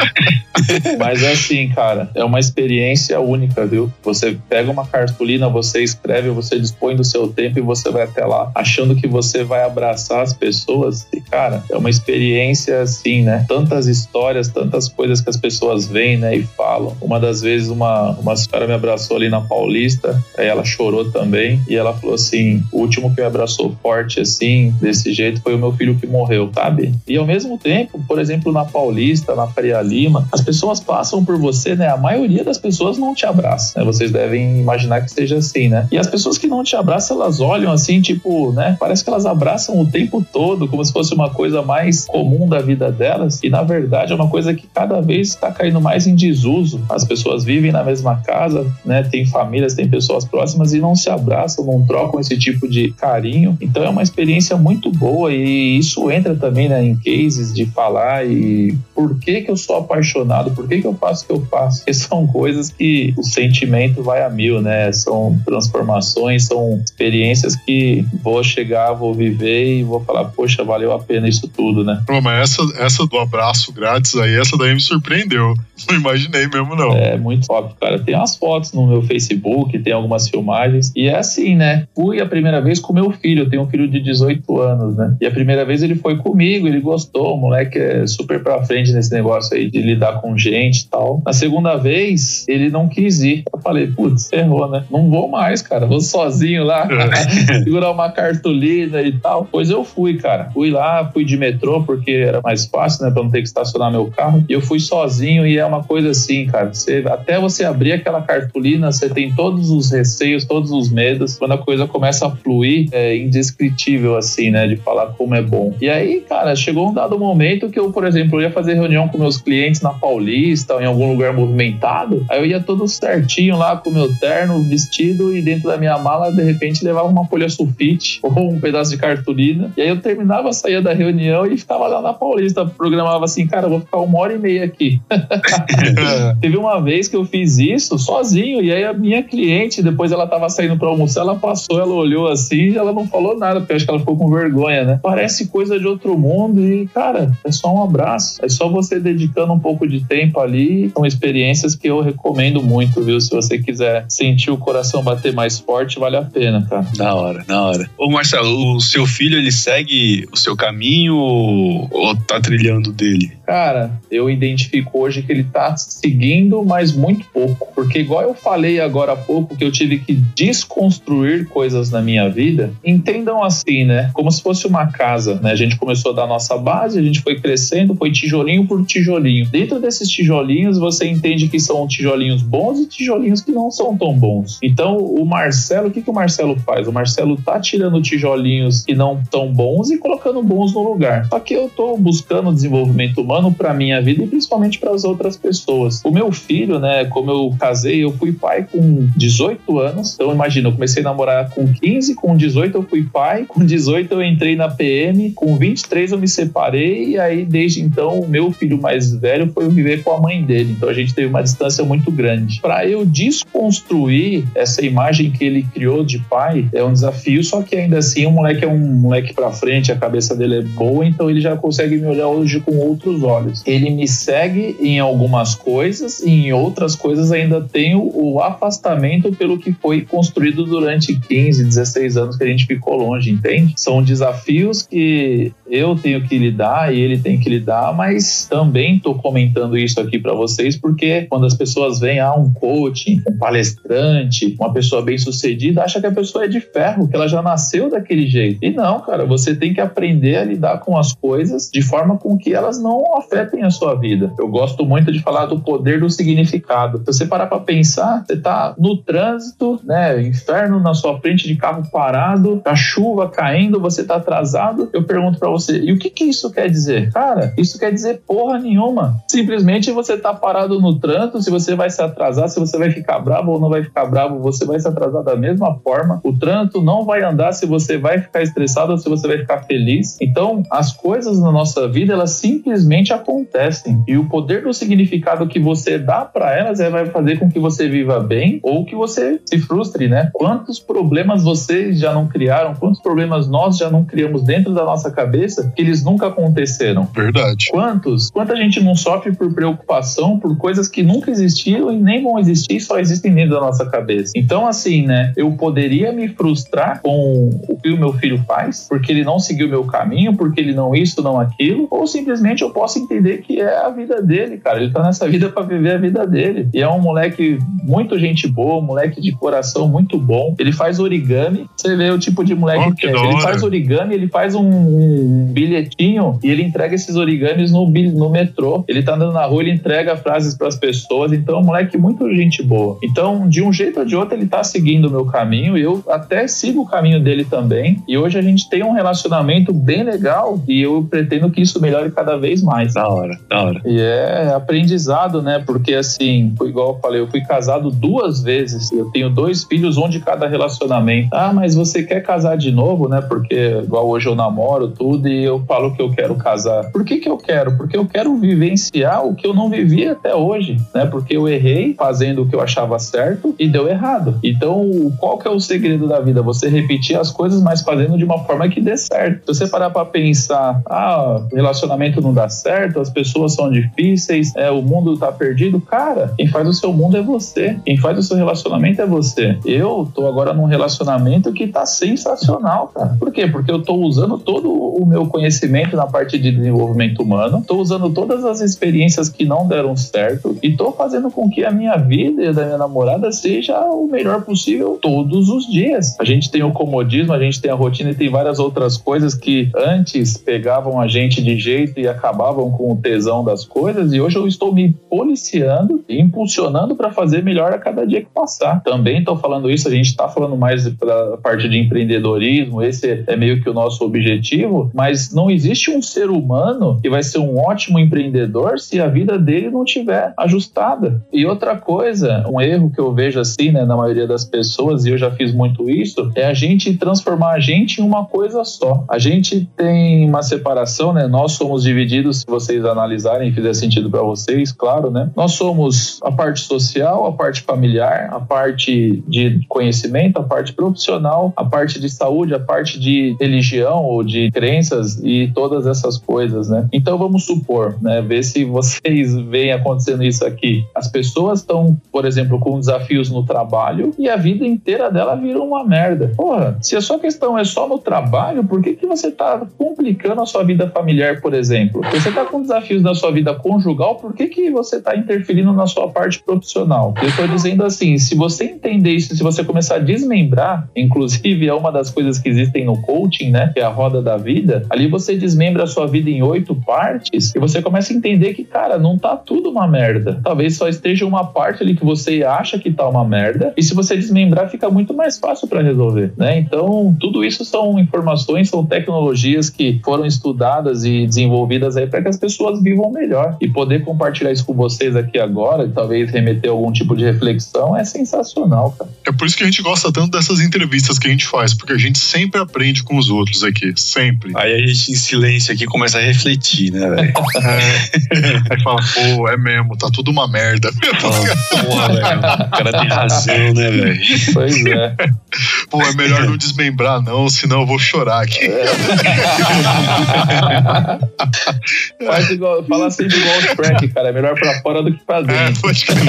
Mas é assim, cara, é uma experiência única, viu? Você pega uma cartolina, você escreve, você dispõe do seu tempo e você vai até lá achando que você vai abraçar as pessoas. E, cara, é uma experiência assim, né? Tantas histórias, tantas coisas que as pessoas veem, né? E falam. Uma das vezes, uma, uma senhora me abraçou ali na Paulista, aí ela chorou também. E ela falou assim: o último que me abraçou forte, assim, desse jeito, foi o meu filho que morreu, sabe? E ao mesmo tempo, por exemplo, na Paulista, na Faria Lima, as pessoas passam por você, né? A maioria das pessoas não te abraça, né? Vocês devem imaginar que seja assim, né? E as pessoas que não te abraçam, elas olham assim, tipo, né? Parece que elas abraçam o tempo todo, como se fosse uma coisa mais comum da vida delas. E na verdade é uma coisa que cada vez está caindo mais em desuso. As pessoas vivem na mesma casa, né? Tem famílias, tem pessoas próximas e não se abraçam, não trocam esse tipo de carinho. Então é uma experiência muito boa e isso entra também né, em cases de falar e por que que eu sou apaixonado, por que que eu faço o que eu faço. Porque são coisas que o sentimento vai a mil, né? São transformações, são experiências que vou chegar, vou viver e vou falar, poxa, valeu a pena isso tudo, né? Pô, mas essa, essa do abraço grátis aí, essa daí me surpreendeu. Não imaginei mesmo, não. É muito top, cara. Tem umas fotos no meu Facebook, tem algumas filmagens. E é assim, né? Fui a primeira vez com meu filho. Eu tenho um filho de 18 anos, né? E a primeira vez ele foi comigo, ele gostou. O moleque é super pra frente nesse negócio aí de lidar com gente e tal. Na segunda vez, ele não quis ir. Eu falei, putz, ferrou, né? Não vou mais, cara. Vou sozinho lá, segurar uma cartolina e tal. Pois eu fui, cara. Fui lá, fui de metrô, porque era mais fácil, né? Pra não ter que estacionar meu carro. E eu fui sozinho e é uma coisa assim, cara. Você, até você abrir aquela cartolina, você tem todos os receios, todos os medos. Quando a coisa começa a fluir, é indescritível, assim, né? De falar como é bom. E aí, cara, chegou um dado momento que eu, por exemplo, eu ia fazer reunião com meus clientes na Paulista ou em algum lugar movimentado. Aí eu ia todo certinho lá com meu terno, vestido e dentro da minha mala, de repente, levava uma folha sulfite ou um pedaço de cartolina. E aí eu terminava, saía da reunião e ficava lá na Paulista. Programava assim, cara, eu vou ficar uma hora e meia aqui. Teve uma vez que eu fiz isso sozinho, e aí a minha cliente, depois ela tava saindo pra almoçar, ela passou, ela olhou assim e ela não falou nada, porque eu acho que ela ficou com vergonha, né? Parece coisa de outro mundo e, cara, é só um abraço. É só você dedicando um pouco de tempo ali. São experiências que eu recomendo muito, viu? Se você quiser sentir o coração bater mais forte, vale a pena, cara. Da hora, da hora. Ô Marcelo, o seu filho ele segue o seu caminho ou tá trilhando dele? Cara, eu identifico hoje que ele tá seguindo, mas muito pouco. Porque, igual eu falei agora há pouco, que eu tive que desconstruir coisas na minha vida, entendam assim, né? Como se fosse uma casa, né? A gente começou da nossa base, a gente foi crescendo, foi tijolinho por tijolinho. Dentro desses tijolinhos, você entende que são tijolinhos bons e tijolinhos que não são tão bons. Então, o Marcelo, o que, que o Marcelo faz? O Marcelo tá tirando tijolinhos que não tão bons e colocando bons no lugar. Só que eu tô buscando desenvolvimento humano para minha vida e principalmente para as outras pessoas. O meu filho, né, como eu casei, eu fui pai com 18 anos. Então, imagina, eu comecei a namorar com 15, com 18 eu fui pai, com 18 eu entrei na PM, com 23 eu me separei e aí desde então o meu filho mais velho foi viver com a mãe dele. Então a gente teve uma distância muito grande. Para eu desconstruir essa imagem que ele criou de pai é um desafio, só que ainda assim o moleque é um moleque para frente, a cabeça dele é boa, então ele já consegue me olhar hoje com outros olhos. Ele me segue em algumas coisas e em outras coisas ainda tenho o afastamento pelo que foi construído durante 15, 16 anos que a gente ficou longe, entende? São desafios que eu tenho que lidar e ele tem que lidar, mas também estou comentando isso aqui para vocês porque quando as pessoas veem ah, um coaching, um palestrante, uma pessoa bem sucedida, acha que a pessoa é de ferro, que ela já nasceu daquele jeito. E não, cara, você tem que aprender a lidar com as coisas de forma com que elas não afetem a sua vida. Eu gosto muito de falar do poder do significado. Se você parar para pensar, você tá no trânsito, né, inferno na sua frente de carro parado, a chuva caindo, você tá atrasado. Eu pergunto para você, e o que que isso quer dizer? Cara, isso quer dizer porra nenhuma. Simplesmente você tá parado no trânsito, se você vai se atrasar, se você vai ficar bravo ou não vai ficar bravo, você vai se atrasar da mesma forma. O trânsito não vai andar se você vai ficar estressado ou se você vai ficar feliz. Então, as coisas na nossa vida, elas simplesmente acontecem. E o poder do significado que você dá para elas é, vai fazer com que você viva bem ou que você se frustre, né? Quantos problemas vocês já não criaram? Quantos problemas nós já não criamos dentro da nossa cabeça que eles nunca aconteceram? Verdade. Quantos? Quanta gente não sofre por preocupação, por coisas que nunca existiram e nem vão existir, só existem dentro da nossa cabeça. Então, assim, né? Eu poderia me frustrar com o que o meu filho faz, porque ele não seguiu o meu caminho, porque ele não isso, não aquilo, ou simplesmente eu posso entender que é a vida dele, cara. Ele tá nessa vida para viver a vida dele. E é um moleque muito gente boa, um moleque de coração muito bom. Ele faz origami. Você vê o tipo de moleque Oh, que que é. Ele faz origami, ele faz um, um bilhetinho e ele entrega esses origamis no, no metrô. Ele tá andando na rua, ele entrega frases para as pessoas. Então, é um moleque muito gente boa. Então, de um jeito ou de outro, ele tá seguindo o meu caminho. Eu até sigo o caminho dele também. E hoje a gente tem um relacionamento bem legal e eu pretendo que isso melhore cada vez mais. Da hora, da hora. E é aprendizado, né? Porque assim, igual eu falei, eu fui casado duas vezes. Eu tenho dois filhos, um de cada relacionamento. Ah, mas você quer casar de novo, né? Porque igual hoje eu namoro tudo e eu falo que eu quero casar. Por que que eu quero? Porque eu quero vivenciar o que eu não vivi até hoje, né? Porque eu errei fazendo o que eu achava certo e deu errado. Então, qual que é o segredo da vida? Você repetir as coisas, mas fazendo de uma forma que dê certo. Se você parar pra pensar, ah, relacionamento não dá certo, as pessoas são difíceis, é, o mundo tá perdido, cara, quem faz o seu mundo é você. Quem faz o seu relacionamento é você. Eu tô agora num relacionamento que tá sensacional, cara. Por quê? Porque eu tô usando todo o meu conhecimento na parte de desenvolvimento humano, tô usando todas as experiências que não deram certo e tô fazendo com que a minha vida e a da minha namorada seja o melhor possível todos os dias. A gente tem o comodismo, a gente tem a rotina e tem várias outras coisas que antes pegavam a gente de jeito e acabavam com o tesão das coisas e hoje eu estou me policiando e impulsionando para fazer melhor a cada dia que passar. Também estou falando isso, a gente está falando mais da parte de empreendedorismo, esse é meio que o nosso objetivo, mas não existe um ser humano que vai ser um ótimo empreendedor se a vida dele não tiver ajustada. E outra coisa, um erro que eu vejo assim, né, na maioria das pessoas, e eu já fiz muito isso, é a gente transformar a gente em uma coisa só. A gente tem uma separação, né? Nós somos divididos, se vocês analisarem e fizer sentido para vocês, claro, né? Nós somos a parte social, a parte familiar, a parte de conhecimento, a parte profissional, a parte de saúde, a parte de religião ou de crenças e todas essas coisas, né? Então vamos supor, né? Ver se vocês veem acontecendo isso aqui. As pessoas estão, por exemplo, com desafios no trabalho e a vida inteira dela vira uma merda. Porra, se a sua questão é só no trabalho, por que, que você tá complicando a sua vida familiar, por exemplo? Você tá com desafios da sua vida conjugal, por que, que você tá interferindo na sua parte profissional? Eu tô dizendo assim, se você entender isso, se você começar a desmembrar, inclusive é uma das coisas que existem no coaching, né? Que é a roda da vida, ali você desmembra a sua vida em oito partes e você começa a entender que, cara, não tá tudo uma merda. Talvez só esteja uma parte ali que você acha que tá uma merda, e se você desmembrar, fica muito mais fácil para resolver, né? Então, tudo isso são informações, são tecnologias que foram estudadas e desenvolvidas aí para que as pessoas vivam melhor. E poder compartilhar isso com vocês aqui agora, e talvez remeter algum tipo de reflexão, é sensacional, cara. É por isso que a gente gosta tanto dessas entrevistas que a gente faz, porque a gente sempre aprende com os outros aqui, sempre. Aí a gente em silêncio aqui começa a refletir, né, velho? É. Aí fala, pô, é mesmo, tá tudo uma merda. Porra, velho. O cara tem razão, né, velho? Pois é. Pô, é melhor não desmembrar, não, senão eu vou chorar aqui. Faz igual, fala sempre igual o Shrek, cara. É melhor pra fora do que pra É, dentro. pode crer.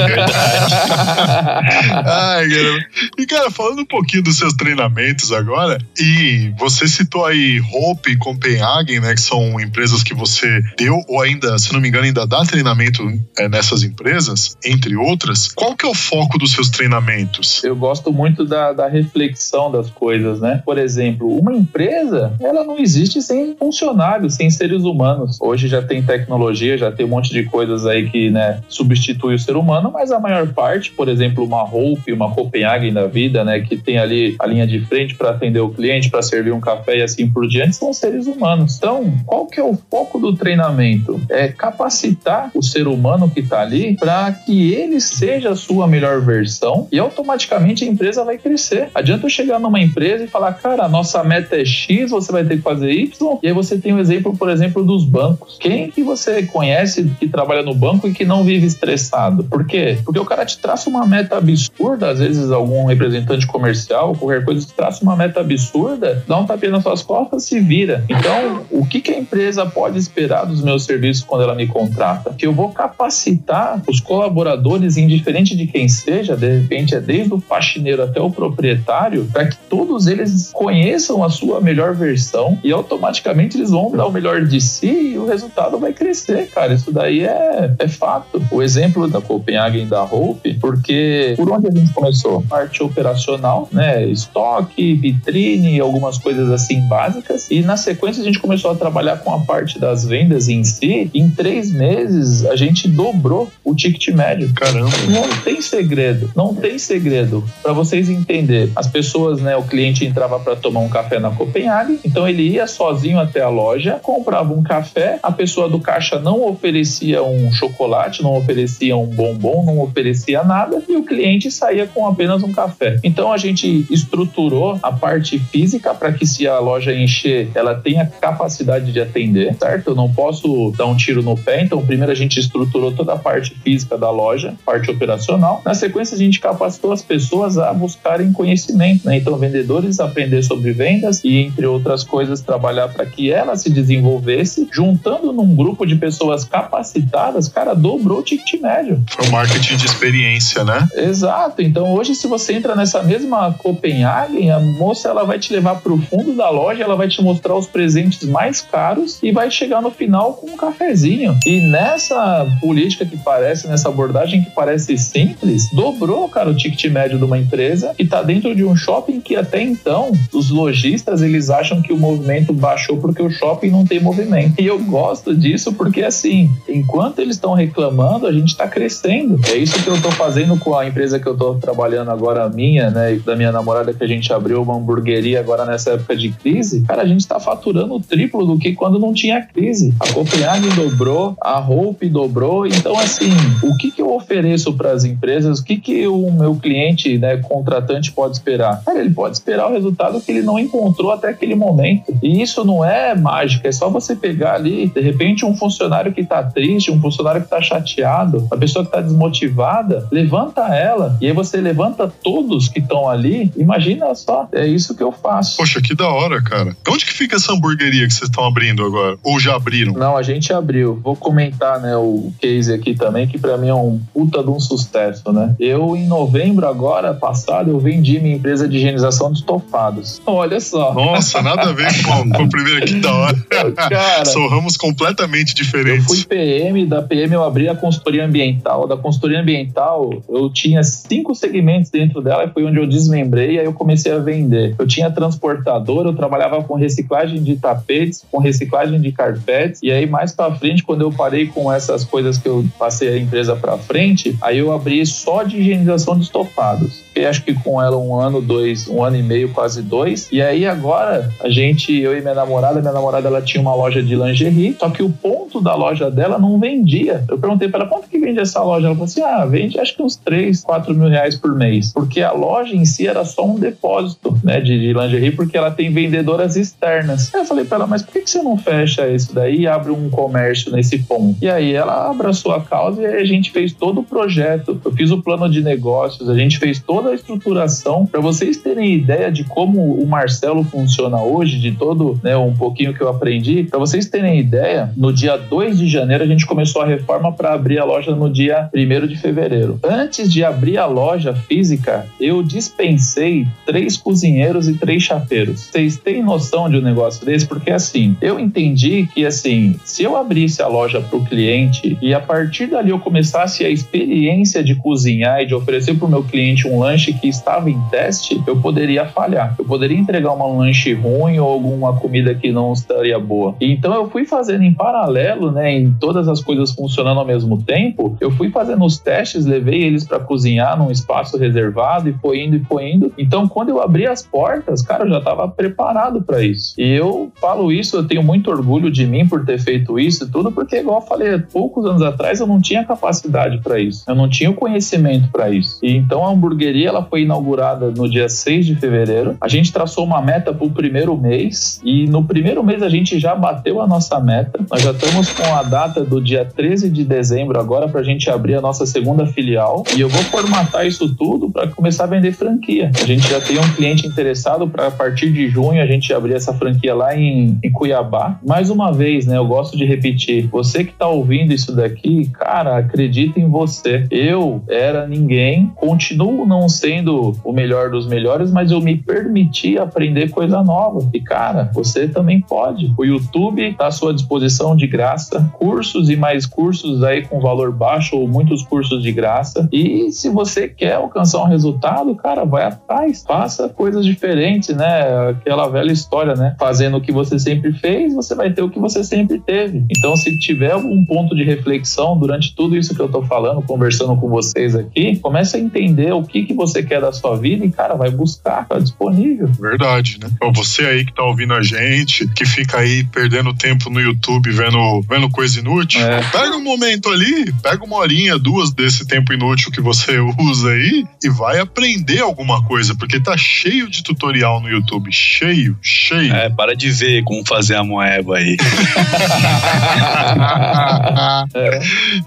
Ai, cara. E, cara, falando um pouquinho dos seus treinamentos agora, e você citou aí Hope e Copenhagen, né, que são empresas que você deu, ou ainda, se não me engano, ainda dá treinamento é, nessas empresas, entre outras. Qual que é o foco dos seus treinamentos? Eu gosto muito da, da reflexão das coisas, né? Por exemplo, uma empresa, ela não existe sem funcionários, sem seres humanos. Hoje já tem tecnologia, já tem um monte de coisas aí que, né, substitui o ser humano, mas a maior parte, por exemplo, uma Hope, uma Copenhagen da vida, né, que tem ali a linha de frente para atender o cliente, para servir um café e assim por diante, são seres humanos. Então, qual que é o foco do treinamento? É capacitar o ser humano que está ali para que ele seja a sua melhor versão e automaticamente a empresa vai crescer. Adianta eu chegar numa empresa e falar, cara, a nossa meta é X, você vai ter que fazer Y, e aí você tem o exemplo, por exemplo, dos bancos. Quem que você conhece que trabalha no banco e que não vive estressado? Por quê? Porque o cara te traça uma meta absurda, às vezes algum representante comercial, qualquer coisa, te traça uma meta absurda, dá um tapinha nas suas costas, se vira. Então, o que, que a empresa pode esperar dos meus serviços quando ela me contrata? Que eu vou capacitar os colaboradores, indiferente de quem seja, de repente é desde o faxineiro até o proprietário, para que todos eles conheçam a sua melhor versão e automaticamente eles vão dar o melhor de si e o resultado vai crescer, cara. Isso daí é, é fato. O exemplo da Copenhagen da Hope, porque por onde a gente começou? Parte operacional, né? Estoque, vitrine, algumas coisas assim básicas. E na sequência a gente começou a trabalhar com a parte das vendas em si. Em três meses a gente dobrou o ticket médio. Caramba. Não tem segredo, não tem segredo. Para vocês entenderem, as pessoas, né, o cliente entrava para tomar um café na Copenhague, então ele ia sozinho até a loja, comprava um café, a pessoa do caixa não oferecia um chocolate, não oferecia um bombom, não oferecia nada e o cliente saía com apenas um café. Então a gente estruturou a parte física para que se a loja encher, ela tenha capacidade de atender, certo? Eu não posso dar um tiro no pé, então primeiro a gente estruturou toda a parte física da loja, parte operacional. Na sequência a gente capacitou as pessoas a buscarem conhecimento, né? Então vendedores aprender sobre vendas e entre outras coisas trabalhar para que ela se desenvolvesse, juntando num grupo de pessoas capacitadas, cara, dobrou o ticket médio. Foi um marketing de experiência, né? Exato. Então hoje se você entra nessa mesma Copenhagen, a moça ela vai te levar para o fundo da loja, ela vai te mostrar os presentes mais caros e vai chegar no final com um cafezinho. E nessa política que parece, nessa abordagem que parece simples, dobrou, cara, o ticket médio de uma empresa que está dentro de um shopping que até então os lojistas eles acham que o movimento baixou porque o shopping não tem movimento. E eu gosto disso porque assim, enquanto eles estão reclamando, a gente está crescendo. É isso que eu estou fazendo com a empresa que eu estou trabalhando agora, minha, né, e da minha namorada que a gente abriu uma hamburgueria agora nessa época de crise. Cara, a gente está faturando o triplo do que quando não tinha crise. A Copenhagen dobrou, a Hope dobrou. Então, assim, o que, que eu ofereço para as empresas? O que, que o meu cliente, né, contratante pode esperar? Cara, ele pode esperar o resultado que ele não encontrou até aquele momento. E isso não é mágica, é só você pegar ali, de repente, um funcionário que está triste, um funcionário que está chateado, uma pessoa que está desmotivada, levanta ela. E aí você levanta todos que estão ali. Imagina só, é isso que eu faço. Poxa, que da hora, cara. Onde que fica essa hamburgueria que vocês estão abrindo agora? Ou já abriram? Não, a gente abriu. Vou comentar, né, o case aqui também, que para mim é um puta de um sucesso, né? Eu, em novembro agora, passado, eu vendi minha empresa de higienização de estofados. Olha só. Nossa, nada a ver com, com o primeiro aqui da hora. Cara, São ramos completamente Eu diferentes. fui PM, da PM eu abri a consultoria ambiental. Da consultoria ambiental, eu tinha cinco segmentos dentro dela e foi onde eu desmembrei e aí eu comecei a vender. Eu tinha transportador, eu trabalhava com reciclagem de tapetes, com reciclagem de carpetes e aí mais pra frente, quando eu parei com essas coisas que eu passei a empresa pra frente, aí eu abri só de higienização de estofados. Fiquei acho que com ela um ano, dois, um ano e meio, quase dois. E aí agora a gente, eu e minha namorada, minha namorada ela tinha uma loja de lingerie, só que o ponto da loja dela não vendia. Eu perguntei pra ela quanto que vende essa loja. Ela falou assim: ah, vende acho que uns 3, 4 mil reais por mês. Porque a loja em si era só um depósito né, de, de lingerie, porque ela tem vendedoras externas. Aí eu falei pra ela, mas por que, que você não fecha isso daí e abre um comércio nesse ponto? E aí ela abraçou a causa e a gente fez todo o projeto. Eu fiz o plano de negócios, a gente fez toda a estruturação. Para vocês terem ideia de como o Marcelo funciona hoje, de todo né, um pouquinho que eu aprendi, para vocês terem ideia, no dia 2 de janeiro a gente começou a reforma para abrir a loja no dia 1 de fevereiro. Antes de abrir a loja física, eu dispensei três cozinheiros e três chapeiros. Vocês têm noção de um negócio desse? Porque assim, eu entendi que assim, se eu abrisse a loja para o cliente e a partir dali eu começasse a experiência de cozinhar e de oferecer para o meu cliente um lanche que estava em teste, eu poderia falhar. Eu poderia entregar um lanche ruim ou alguma comida que não estaria boa. Então eu fui fazendo em paralelo, né, em todas as coisas funcionando ao mesmo tempo, eu fui fazendo os testes, levei eles para cozinhar num espaço reservado e foi indo e foi indo. Então quando eu abri as portas, cara, eu já estava preparado para isso. E eu falo isso, eu tenho muito orgulho de mim por ter feito isso e tudo, porque igual eu falei, poucos anos atrás eu não tinha capacidade para isso. Eu não tinha o conhecimento para isso. E então a hamburgueria ela foi inaugurada no dia 6 de fevereiro. A gente traçou uma meta para o primeiro mês e no primeiro mês a gente já bateu a nossa meta. Nós já estamos com a data do dia 13 de dezembro agora para a gente abrir a nossa segunda filial e eu vou formatar isso tudo para começar a vender franquia. A gente já tem um cliente interessado para a partir de junho a gente abrir essa franquia lá em, em Cuiabá. Mais uma vez, né? Eu gosto de repetir. Você que está ouvindo isso daqui, cara, acredita em você. Eu era ninguém, continuo não sendo o melhor dos melhores, mas eu me permiti aprender coisa nova. E cara, você também pode. O YouTube está à sua disposição de graça, cursos e mais cursos aí com valor baixo ou muitos cursos de graça. E se você quer alcançar um resultado, cara, vai atrás, faça coisas diferentes, né? Aquela velha história, né? Fazendo o que você sempre fez, você vai ter o que você sempre teve. Então, se tiver algum ponto de reflexão durante tudo isso que eu tô falando, conversando com vocês aqui, comece a entender o que, que você quer da sua vida e, cara, vai buscar, tá disponível. Verdade, né? Então, você aí que tá ouvindo a gente, que fica aí perdendo tempo no YouTube vendo, vendo coisa inútil, É. pega um momento ali, pega uma horinha, duas desse tempo inútil que você usa aí e vai aprender alguma coisa, porque tá cheio de tutorial no YouTube. Cheio, cheio. É, para de ver como fazer a moeba aí.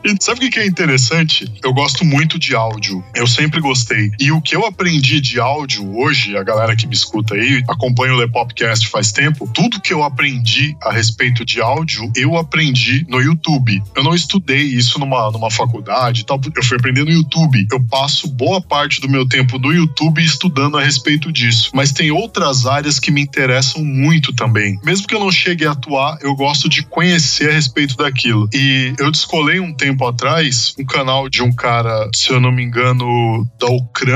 E sabe o que é interessante? Eu gosto muito de áudio. Eu sempre gostei. E o que eu aprendi de áudio hoje, a galera que me escuta aí, acompanha o Lepopcast faz tempo, tudo que eu aprendi a respeito de áudio, eu aprendi no YouTube. Eu não estudei isso numa, numa faculdade e tal, eu fui aprender no YouTube. Eu passo boa parte do meu tempo no YouTube estudando a respeito disso. Mas tem outras áreas que me interessam muito também. Mesmo que eu não chegue a atuar, eu gosto de conhecer a respeito daquilo. E eu descolei um tempo atrás um canal de um cara, se eu não me engano, da Ucrânia.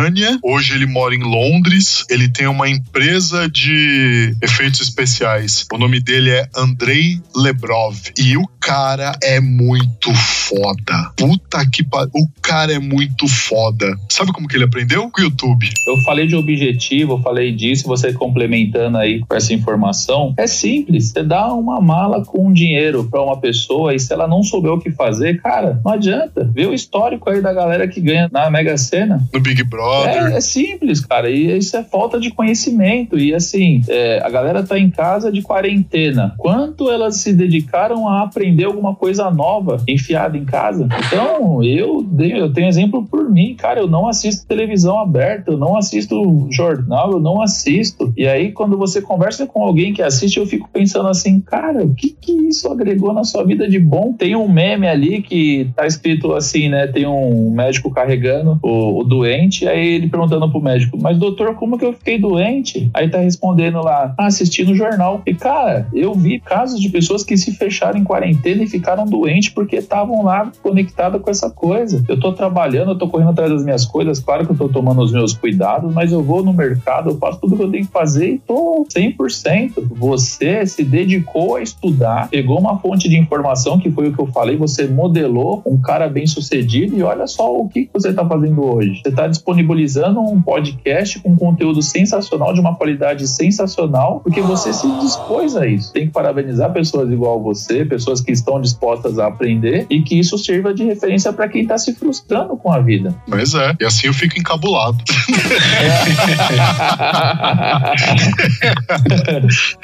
Hoje ele mora em Londres. Ele tem uma empresa de efeitos especiais. O nome dele é Andrei Lebrov. E o cara é muito foda. Puta que pariu. O cara é muito foda. Sabe como que ele aprendeu? Com o YouTube. Eu falei de objetivo, eu falei disso, você complementando aí com essa informação. É simples, você dá uma mala com dinheiro para uma pessoa e se ela não souber o que fazer, cara, não adianta. Vê o histórico aí da galera que ganha na Mega Sena. No Big Brother. É, é simples, cara, e isso é falta de conhecimento. E assim, é, a galera tá em casa de quarentena. Quanto elas se dedicaram a aprender alguma coisa nova enfiada em casa? Então, eu, eu tenho exemplo por mim, cara, eu não assisto televisão aberta, eu não assisto jornal, eu não assisto. E aí, quando você conversa com alguém que assiste, eu fico pensando assim, cara, o que que isso agregou na sua vida de bom? Tem um meme ali que tá escrito assim, né? Tem um médico carregando o, o doente, ele perguntando pro médico, mas doutor, como que eu fiquei doente? Aí tá respondendo lá, ah, assistindo o jornal. E cara, eu vi casos de pessoas que se fecharam em quarentena e ficaram doentes porque estavam lá conectadas com essa coisa. Eu tô trabalhando, eu tô correndo atrás das minhas coisas, claro que eu tô tomando os meus cuidados, mas eu vou no mercado, eu faço tudo que eu tenho que fazer e tô 100%. Você se dedicou a estudar, pegou uma fonte de informação, que foi o que eu falei, você modelou um cara bem sucedido e olha só o que você está fazendo hoje. Você está disponibilizando um podcast com conteúdo sensacional, de uma qualidade sensacional, porque você se dispôs a isso. Tem que parabenizar pessoas igual você, pessoas que estão dispostas a aprender e que isso sirva de referência para quem está se frustrando com a vida. Mas é, e assim eu fico encabulado.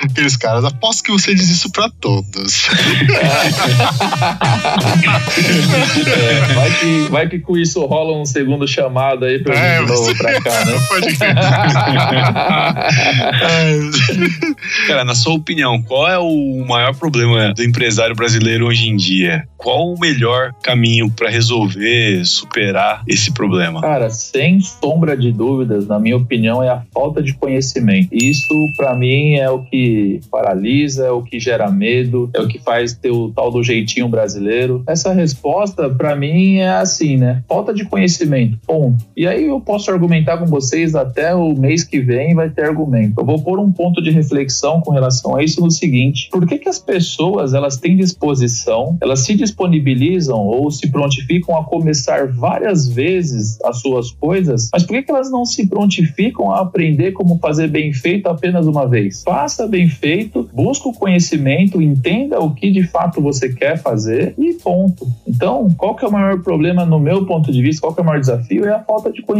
Aqueles caras, aposto que você diz isso pra todos. É, vai, que, vai que com isso rola um segundo chamado aí pra É, de novo pra cá, né? Pode crer. Cara, na sua opinião, qual é o maior problema do empresário brasileiro hoje em dia? Qual o melhor caminho para resolver, superar esse problema? Cara, sem sombra de dúvidas, na minha opinião, é a falta de conhecimento. Isso, pra mim, é o que paralisa, é o que gera medo, é o que faz ter o tal do jeitinho brasileiro. Essa resposta, pra mim, é assim, né? Falta de conhecimento, ponto. E aí posso argumentar com vocês até o mês que vem vai ter argumento. Eu vou pôr um ponto de reflexão com relação a isso no seguinte: por que, que as pessoas elas têm disposição, elas se disponibilizam ou se prontificam a começar várias vezes as suas coisas, mas por que, que elas não se prontificam a aprender como fazer bem feito apenas uma vez? Faça bem feito, busca o conhecimento, entenda o que de fato você quer fazer e ponto. Então, qual que é o maior problema no meu ponto de vista? Qual que é o maior desafio? É a falta de conhecimento.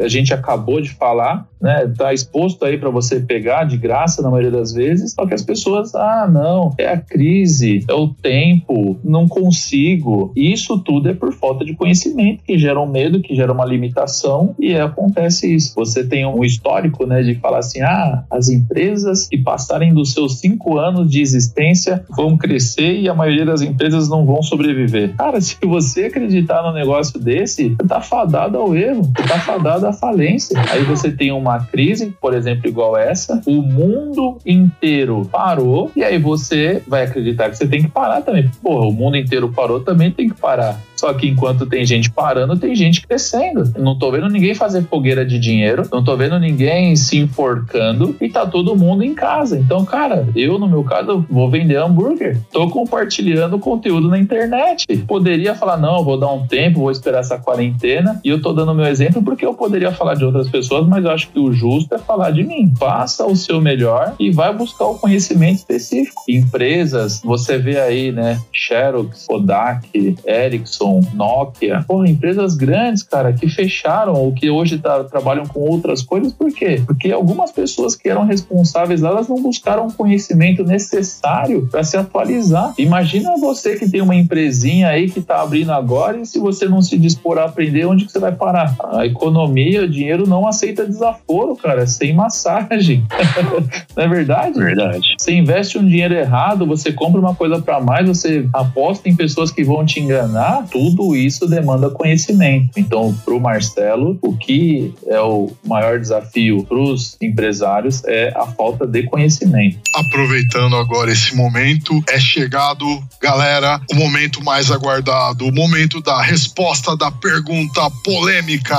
A gente acabou de falar, né? Tá exposto aí para você pegar de graça na maioria das vezes, só que as pessoas, ah, não, é a crise, é o tempo, não consigo. Isso tudo é por falta de conhecimento, que gera um medo, que gera uma limitação, e acontece isso. Você tem um histórico, né, de falar assim, ah, as empresas que passarem dos seus cinco anos de existência vão crescer e a maioria das empresas não vão sobreviver. Cara, se você acreditar num negócio desse, você tá fadado ao erro, você tá fadado à falência. Aí você tem uma crise, por exemplo, igual essa, o mundo inteiro parou, e aí você vai acreditar que você tem que parar também. Porra, o mundo inteiro parou, também tem que parar. Só que enquanto tem gente parando, tem gente crescendo. Não tô vendo ninguém fazer fogueira de dinheiro, não tô vendo ninguém se enforcando e tá todo mundo em casa. Então, cara, eu no meu caso vou vender hambúrguer. Tô compartilhando conteúdo na internet. Poderia falar, não, vou dar um tempo, vou esperar essa quarentena. E eu tô dando meu exemplo porque eu poderia falar de outras pessoas, mas eu acho que o justo é falar de mim. Faça o seu melhor e vai buscar o conhecimento específico. Empresas, você vê aí, né? Xerox, Kodak, Ericsson, Nokia. Porra, empresas grandes, cara, que fecharam ou que hoje tá- trabalham com outras coisas. Por quê? Porque algumas pessoas que eram responsáveis lá, elas não buscaram o conhecimento necessário para se atualizar. Imagina você que tem uma empresinha aí que tá abrindo agora e se você não se dispor a aprender, onde que você vai parar? A economia, o dinheiro não aceita desaforo, cara, sem massagem. não é verdade? Verdade. Você investe um dinheiro errado, você compra uma coisa para mais, você aposta em pessoas que vão te enganar, tudo isso demanda conhecimento. Então, para o Marcelo, o que é o maior desafio para os empresários é a falta de conhecimento. Aproveitando agora esse momento, é chegado, galera, o momento mais aguardado, o momento da resposta da pergunta polêmica.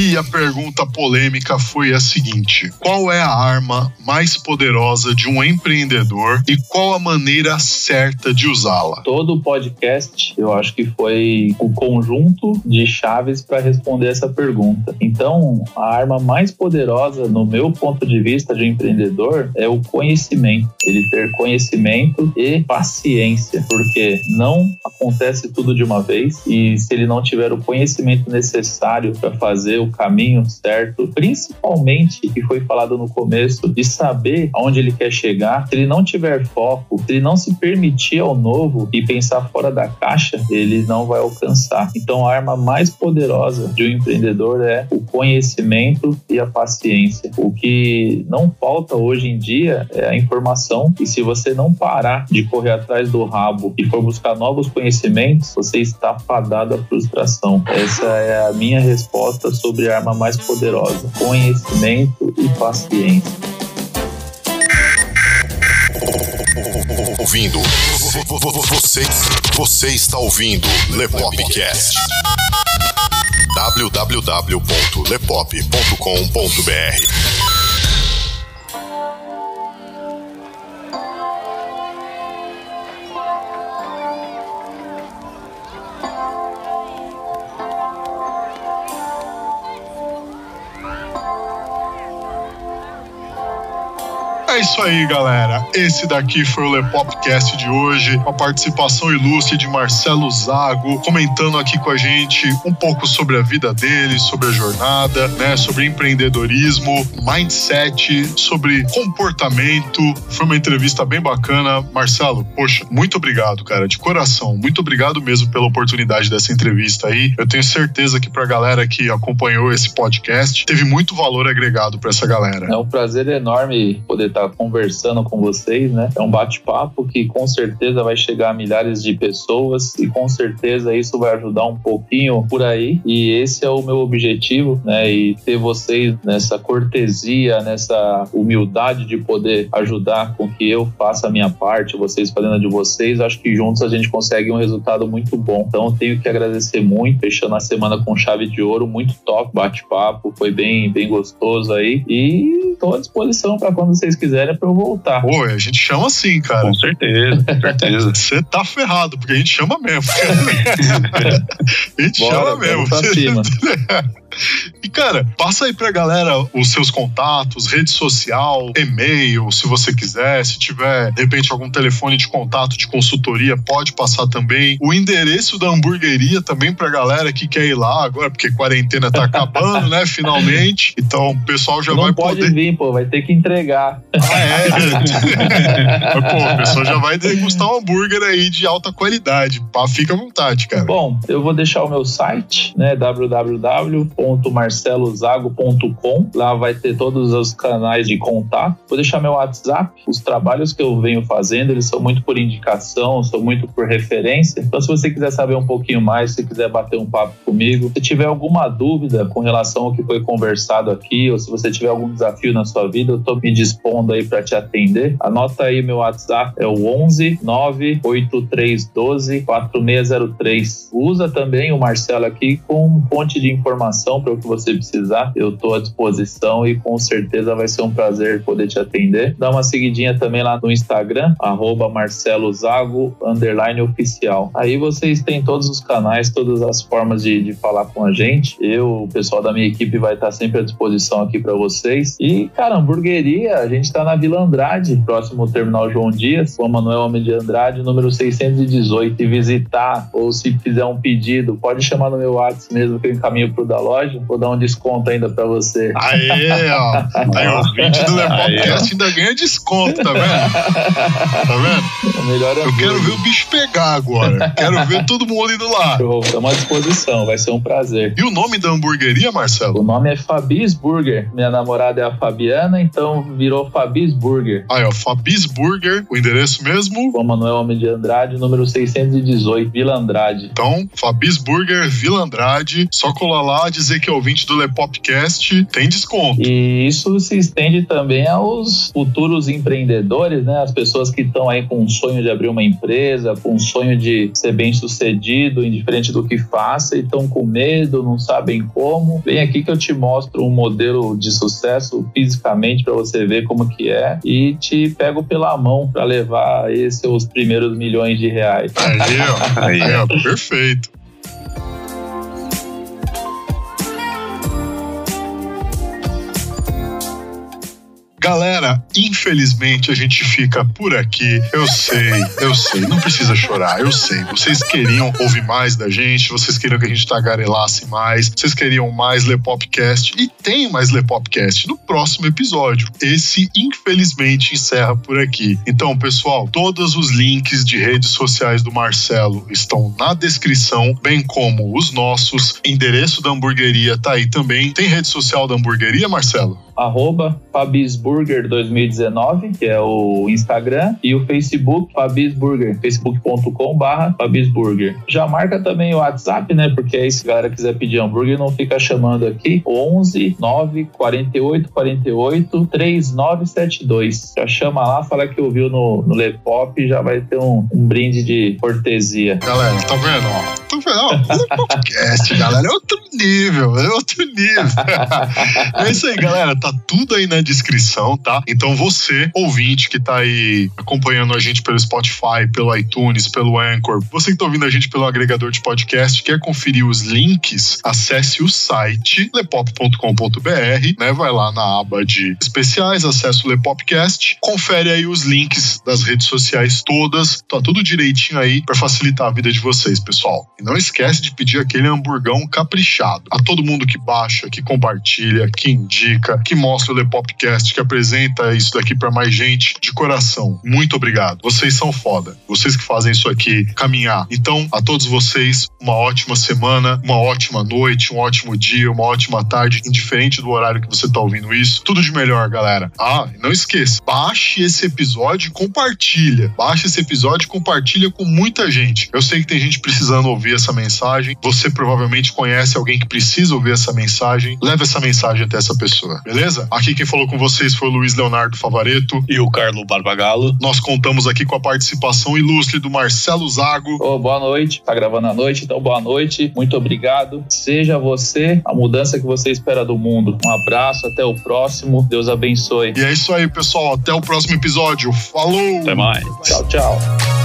E a pergunta polêmica foi a seguinte: qual é a arma mais poderosa de um empreendedor e qual a maneira certa de usá-la? Todo o podcast, eu acho que foi o conjunto de chaves para responder essa pergunta. Então, a arma mais poderosa, no meu ponto de vista de empreendedor, é o conhecimento. ele ter conhecimento e paciência, porque não acontece tudo de uma vez e se ele não tiver o conhecimento necessário para fazer o caminho certo, principalmente que foi falado no começo, de saber aonde ele quer chegar, se ele não tiver foco, se ele não se permitir ao novo e pensar fora da caixa, ele não vai alcançar. Então a arma mais poderosa de um empreendedor é o conhecimento e a paciência. O que não falta hoje em dia é a informação e se você não parar de correr atrás do rabo e for buscar novos conhecimentos, você está fadado à frustração. Essa é a minha resposta sobre a arma mais poderosa: conhecimento e paciência. Ouvindo. Você, você está ouvindo Lepopcast. www.lepop.com.br isso aí, galera. Esse daqui foi o Lepopcast de hoje, com a participação ilustre de Marcelo Zago, comentando aqui com a gente um pouco sobre a vida dele, sobre a jornada, né, sobre empreendedorismo, mindset, sobre comportamento. Foi uma entrevista bem bacana. Marcelo, poxa, muito obrigado, cara, de coração. Muito obrigado mesmo pela oportunidade dessa entrevista aí. Eu tenho certeza que pra galera que acompanhou esse podcast, teve muito valor agregado pra essa galera. É um prazer enorme poder estar conversando com vocês, né? É um bate-papo que com certeza vai chegar a milhares de pessoas e com certeza isso vai ajudar um pouquinho por aí. E esse é o meu objetivo, né? E ter vocês nessa cortesia, nessa humildade de poder ajudar com que eu faça a minha parte, vocês fazendo a de vocês, acho que juntos a gente consegue um resultado muito bom. Então tenho que agradecer muito, fechando a semana com chave de ouro, muito top, bate-papo, foi bem, bem gostoso aí. E estou à disposição para quando vocês quiserem para eu voltar. Pô, a gente chama assim, cara. Com certeza, com certeza. Você tá ferrado, porque a gente chama mesmo. a gente Bora, chama mesmo. pra cima. E, cara, passa aí pra galera os seus contatos, rede social, e-mail, se você quiser. Se tiver, de repente, algum telefone de contato de consultoria, pode passar também. O endereço da hamburgueria também pra galera que quer ir lá agora, porque quarentena tá acabando, né? Finalmente. Então, o pessoal já Não vai pode poder. vir, pô, vai ter que entregar. Ah, é, Mas, pô, o pessoal já vai degustar um hambúrguer aí de alta qualidade. Pá, fica à vontade, cara. Bom, eu vou deixar o meu site, né, www.marcelozago.com. Lá vai ter todos os canais de contato. Vou deixar meu WhatsApp. Os trabalhos que eu venho fazendo, eles são muito por indicação, são muito por referência. Então, se você quiser saber um pouquinho mais, se quiser bater um papo comigo, se tiver alguma dúvida com relação ao que foi conversado aqui, ou se você tiver algum desafio na sua vida, eu tô me dispondo aí para te atender. Anota aí meu WhatsApp, é o 11 98312 4603. Usa também o Marcelo aqui com fonte de informação para o que você precisar. Eu estou à disposição e com certeza vai ser um prazer poder te atender. Dá uma seguidinha também lá no Instagram, arroba Marcelo Zago, underline oficial. Aí vocês têm todos os canais, todas as formas de, de falar com a gente. Eu, o pessoal da minha equipe vai estar sempre à disposição aqui para vocês. E, cara, hamburgueria, a gente está na Vila Andrade, próximo ao Terminal João Dias, Rua Manuel Homem de Andrade, número 618. Se visitar ou se fizer um pedido, pode chamar no meu WhatsApp mesmo que eu encaminho pro da loja. Vou dar um desconto ainda para você. Aê, ó. Aí o vídeo do Lepopcast ainda ganha desconto, tá vendo? Tá vendo? O melhor é Eu quero ver o bicho pegar agora. Quero ver todo mundo indo lá. Estamos à disposição, vai ser um prazer. E o nome da hamburgueria, O Marcelo? nome é Fabis Burger. Minha namorada é a Fabiana, então virou Fabis Burger. Aí, ó, Fabis Burger, o endereço mesmo. Rua Manuel Homem de Andrade, número 618, Vila Andrade. Então, Fabis Burger, Vila Andrade. Só colar lá, dizer que é ouvinte do Lepopcast, tem desconto. E isso se estende também aos futuros empreendedores, né? As pessoas que estão aí com um sonho de abrir uma empresa, com um sonho de ser bem sucedido, indiferente do que faça, e estão com medo, não sabem como. Vem aqui que eu te mostro um modelo de sucesso fisicamente para você ver como que é e te pego pela mão para levar aí seus primeiros milhões de reais. Aí, ó. Aí, ó. Perfeito. Galera, infelizmente a gente fica por aqui. Eu sei, eu sei. Não precisa chorar, eu sei. Vocês queriam ouvir mais da gente, vocês queriam que a gente tagarelasse mais, vocês queriam mais Lepopcast e tem mais Lepopcast no próximo episódio. Esse, infelizmente, encerra por aqui. Então, pessoal, todos os links de redes sociais do Marcelo estão na descrição, bem como os nossos. Endereço da hamburgueria tá aí também. Tem rede social da hamburgueria, Marcelo? Arroba Fabisburger 2019, que é o Instagram, e o Facebook Fabisburger, facebook.com barra Fabisburger. Já marca também o WhatsApp, né? Porque aí se a galera quiser pedir hambúrguer, não fica chamando aqui. 11 9 48 48 3972. Já chama lá, fala que ouviu no, no Lepop já vai ter um, um brinde de cortesia. Galera, tá vendo? Ó, tá vendo? Ó, podcast, galera, é outro nível, é outro nível. é isso aí, galera. Tá tudo aí na descrição, tá? Então você, ouvinte que tá aí acompanhando a gente pelo Spotify, pelo iTunes, pelo Anchor, você que tá ouvindo a gente pelo agregador de podcast, quer conferir os links, acesse o site lepop.com.br, né? Vai lá na aba de especiais, acesse o Lepopcast, confere aí os links das redes sociais todas, tá tudo direitinho aí para facilitar a vida de vocês, pessoal. E não esquece de pedir aquele hamburgão caprichado. A todo mundo que baixa, que compartilha, que indica, que mostra o Lepopcast, que apresenta isso daqui para mais gente, de coração. Muito obrigado. Vocês são foda. Vocês que fazem isso aqui caminhar. Então, a todos vocês, uma ótima semana, uma ótima noite, um ótimo dia, uma ótima tarde, indiferente do horário que você tá ouvindo isso. Tudo de melhor, galera. Ah, não esqueça, baixe esse episódio e compartilha. Baixe esse episódio e compartilha com muita gente. Eu sei que tem gente precisando ouvir essa mensagem. Você provavelmente conhece alguém que precisa ouvir essa mensagem. Leve essa mensagem até essa pessoa, beleza? Aqui quem falou com vocês foi o Luiz Leonardo Favareto. E o Carlo Barbagalo. Nós contamos aqui com a participação ilustre do Marcelo Zago. Ô, boa noite, tá gravando à noite, então boa noite, muito obrigado. Seja você a mudança que você espera do mundo. Um abraço, até o próximo, Deus abençoe. E é isso aí, pessoal. Até o próximo episódio. Falou! Até mais. Tchau, tchau.